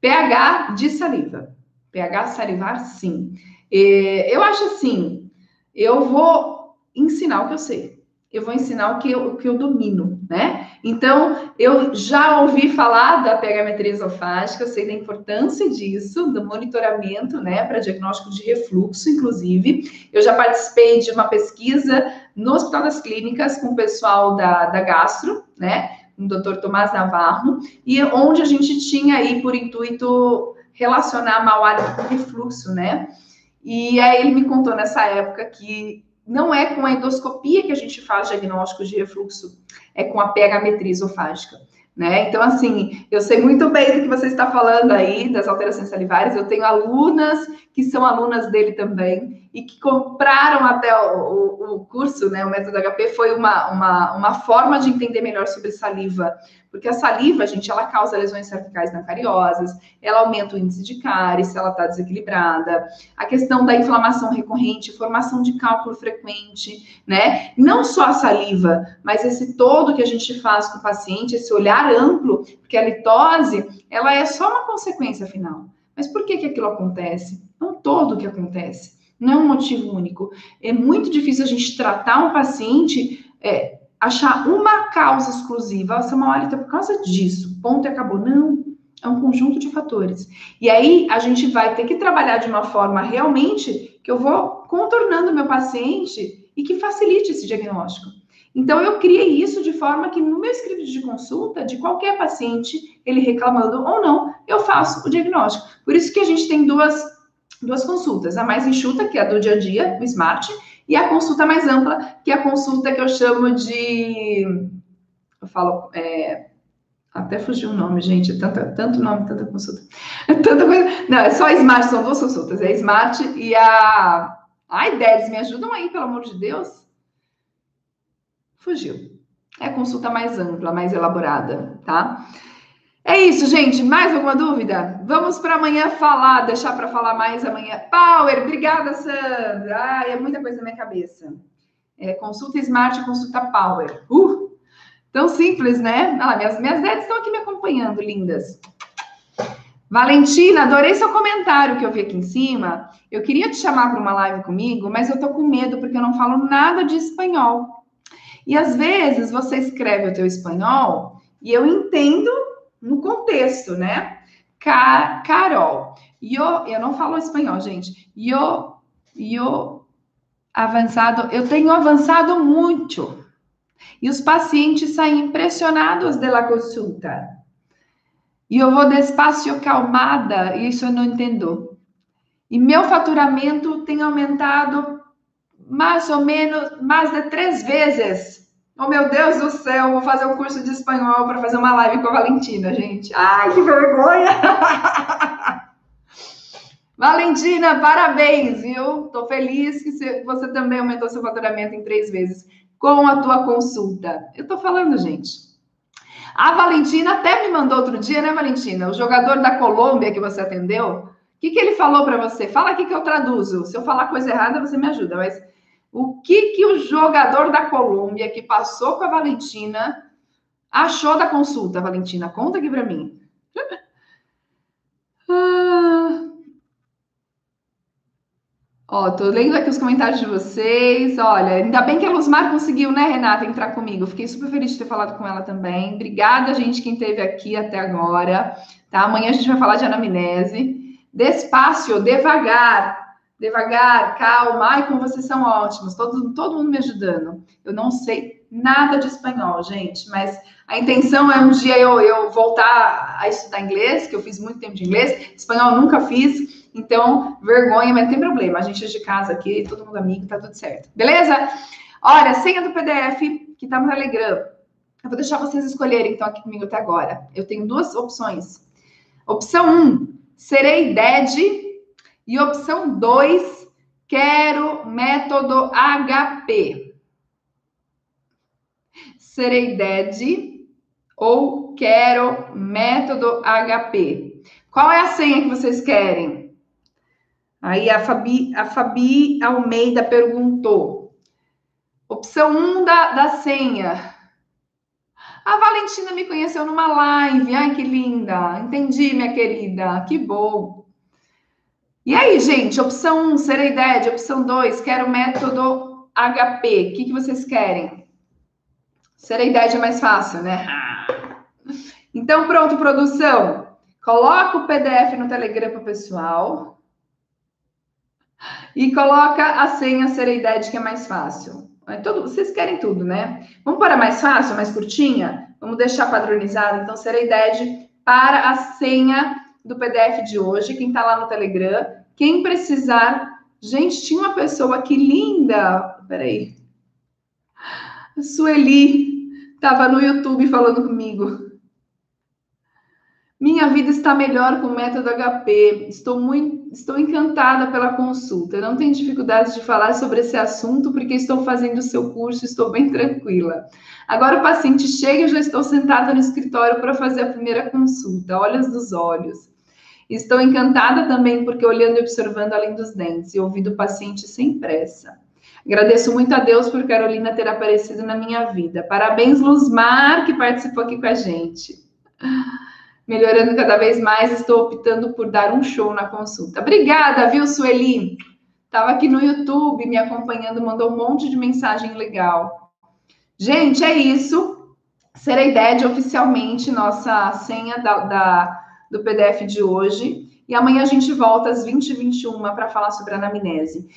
pH de saliva pH salivar, sim. eu acho assim, eu vou ensinar o que eu sei. Eu vou ensinar o que eu, o que eu domino, né? Então, eu já ouvi falar da pH-metria esofágica, eu sei da importância disso, do monitoramento, né, para diagnóstico de refluxo, inclusive. Eu já participei de uma pesquisa no Hospital das Clínicas com o pessoal da, da Gastro, né, com o Dr. Tomás Navarro, e onde a gente tinha aí por intuito relacionar mau hálito com refluxo, né? E aí ele me contou nessa época que não é com a endoscopia que a gente faz diagnóstico de refluxo, é com a pH-metria esofágica. Né? Então, assim, eu sei muito bem do que você está falando aí, das alterações salivares. Eu tenho alunas que são alunas dele também e que compraram até o, o, o curso, né? O método HP foi uma, uma, uma forma de entender melhor sobre saliva, porque a saliva, gente, ela causa lesões cervicais não cariosas, ela aumenta o índice de cárie se ela está desequilibrada, a questão da inflamação recorrente, formação de cálculo frequente, né? Não só a saliva, mas esse todo que a gente faz com o paciente, esse olhar amplo, porque a litose, ela é só uma consequência final. Mas por que que aquilo acontece? Não todo que acontece. Não é um motivo único. É muito difícil a gente tratar um paciente é, achar uma causa exclusiva, essa hemólita é por causa disso, ponto e acabou. Não, é um conjunto de fatores. E aí a gente vai ter que trabalhar de uma forma realmente que eu vou contornando o meu paciente e que facilite esse diagnóstico. Então, eu criei isso de forma que no meu script de consulta, de qualquer paciente, ele reclamando ou não, eu faço o diagnóstico. Por isso que a gente tem duas, duas consultas: a mais enxuta, que é a do dia a dia, o SMART, e a consulta mais ampla, que é a consulta que eu chamo de. Eu falo. É, até fugiu o nome, gente. É tanta, tanto nome, tanta consulta. É tanta coisa. Não, é só Smart, são duas consultas. É Smart e a. Ai, Dedes, me ajudam aí, pelo amor de Deus. Fugiu. É consulta mais ampla, mais elaborada, tá? É isso, gente. Mais alguma dúvida? Vamos para amanhã falar, deixar para falar mais amanhã. Power, obrigada, Sandra. Ai, é muita coisa na minha cabeça. É, consulta Smart, consulta Power. Uh, tão simples, né? Ah, minhas, minhas netas estão aqui me acompanhando, lindas. Valentina, adorei seu comentário que eu vi aqui em cima. Eu queria te chamar para uma live comigo, mas eu tô com medo porque eu não falo nada de espanhol. E às vezes você escreve o teu espanhol e eu entendo no contexto, né? Car Carol, eu, eu não falo espanhol, gente. Eu, eu avançado, eu tenho avançado muito. E os pacientes saem impressionados da consulta. E eu vou despacio calmada, isso eu não entendo. E meu faturamento tem aumentado mais ou menos mais de três vezes. Oh, meu Deus do céu, vou fazer um curso de espanhol para fazer uma live com a Valentina, gente. Ai, que vergonha! Valentina, parabéns, viu? Tô feliz que você também aumentou seu faturamento em três vezes com a tua consulta. Eu tô falando, gente. A Valentina até me mandou outro dia, né, Valentina? O jogador da Colômbia que você atendeu. O que, que ele falou para você? Fala aqui que eu traduzo. Se eu falar coisa errada, você me ajuda. Mas o que, que o jogador da Colômbia que passou com a Valentina achou da consulta, Valentina? Conta aqui para mim. ah. Ó, tô lendo aqui os comentários de vocês. Olha, ainda bem que a Luzmar conseguiu, né, Renata, entrar comigo. Fiquei super feliz de ter falado com ela também. Obrigada, gente, quem esteve aqui até agora. Tá? Amanhã a gente vai falar de anamnese. Despacio, devagar devagar, calma. Ai, como vocês são ótimos, todo, todo mundo me ajudando. Eu não sei nada de espanhol, gente, mas a intenção é um dia eu, eu voltar a estudar inglês, que eu fiz muito tempo de inglês, espanhol nunca fiz, então vergonha, mas não tem problema. A gente é de casa aqui, todo mundo amigo, tá tudo certo. Beleza? Olha, senha do PDF que tá no Telegram. Eu vou deixar vocês escolherem, então, aqui comigo até agora. Eu tenho duas opções. Opção 1, um, serei dead e opção 2, quero método HP. Serei dead ou quero método HP. Qual é a senha que vocês querem? Aí a Fabi, a Fabi Almeida perguntou. Opção 1 um da, da senha. A Valentina me conheceu numa live. Ai, que linda. Entendi, minha querida. Que bom. E aí, gente, opção 1, serei dead. Opção 2, quero método HP. O que, que vocês querem? Serei dead é mais fácil, né? Então, pronto, produção. Coloca o PDF no Telegram para o pessoal. E coloca a senha Serei Dead, que é mais fácil. É tudo, vocês querem tudo, né? Vamos para mais fácil, mais curtinha? Vamos deixar padronizado. Então, Serei Dead para a senha do PDF de hoje, quem está lá no Telegram. Quem precisar. Gente, tinha uma pessoa aqui linda. Peraí. Sueli estava no YouTube falando comigo. Minha vida está melhor com o método HP. Estou muito, estou encantada pela consulta. Não tenho dificuldade de falar sobre esse assunto porque estou fazendo o seu curso, estou bem tranquila. Agora o paciente chega e já estou sentada no escritório para fazer a primeira consulta. Olhos dos olhos. Estou encantada também porque olhando e observando além dos dentes e ouvindo o paciente sem pressa. Agradeço muito a Deus por Carolina ter aparecido na minha vida. Parabéns, Luzmar, que participou aqui com a gente. Melhorando cada vez mais, estou optando por dar um show na consulta. Obrigada, viu, Sueli? Estava aqui no YouTube me acompanhando, mandou um monte de mensagem legal. Gente, é isso. Serei Dead oficialmente nossa senha da, da do PDF de hoje. E amanhã a gente volta às 20h21 para falar sobre anamnese.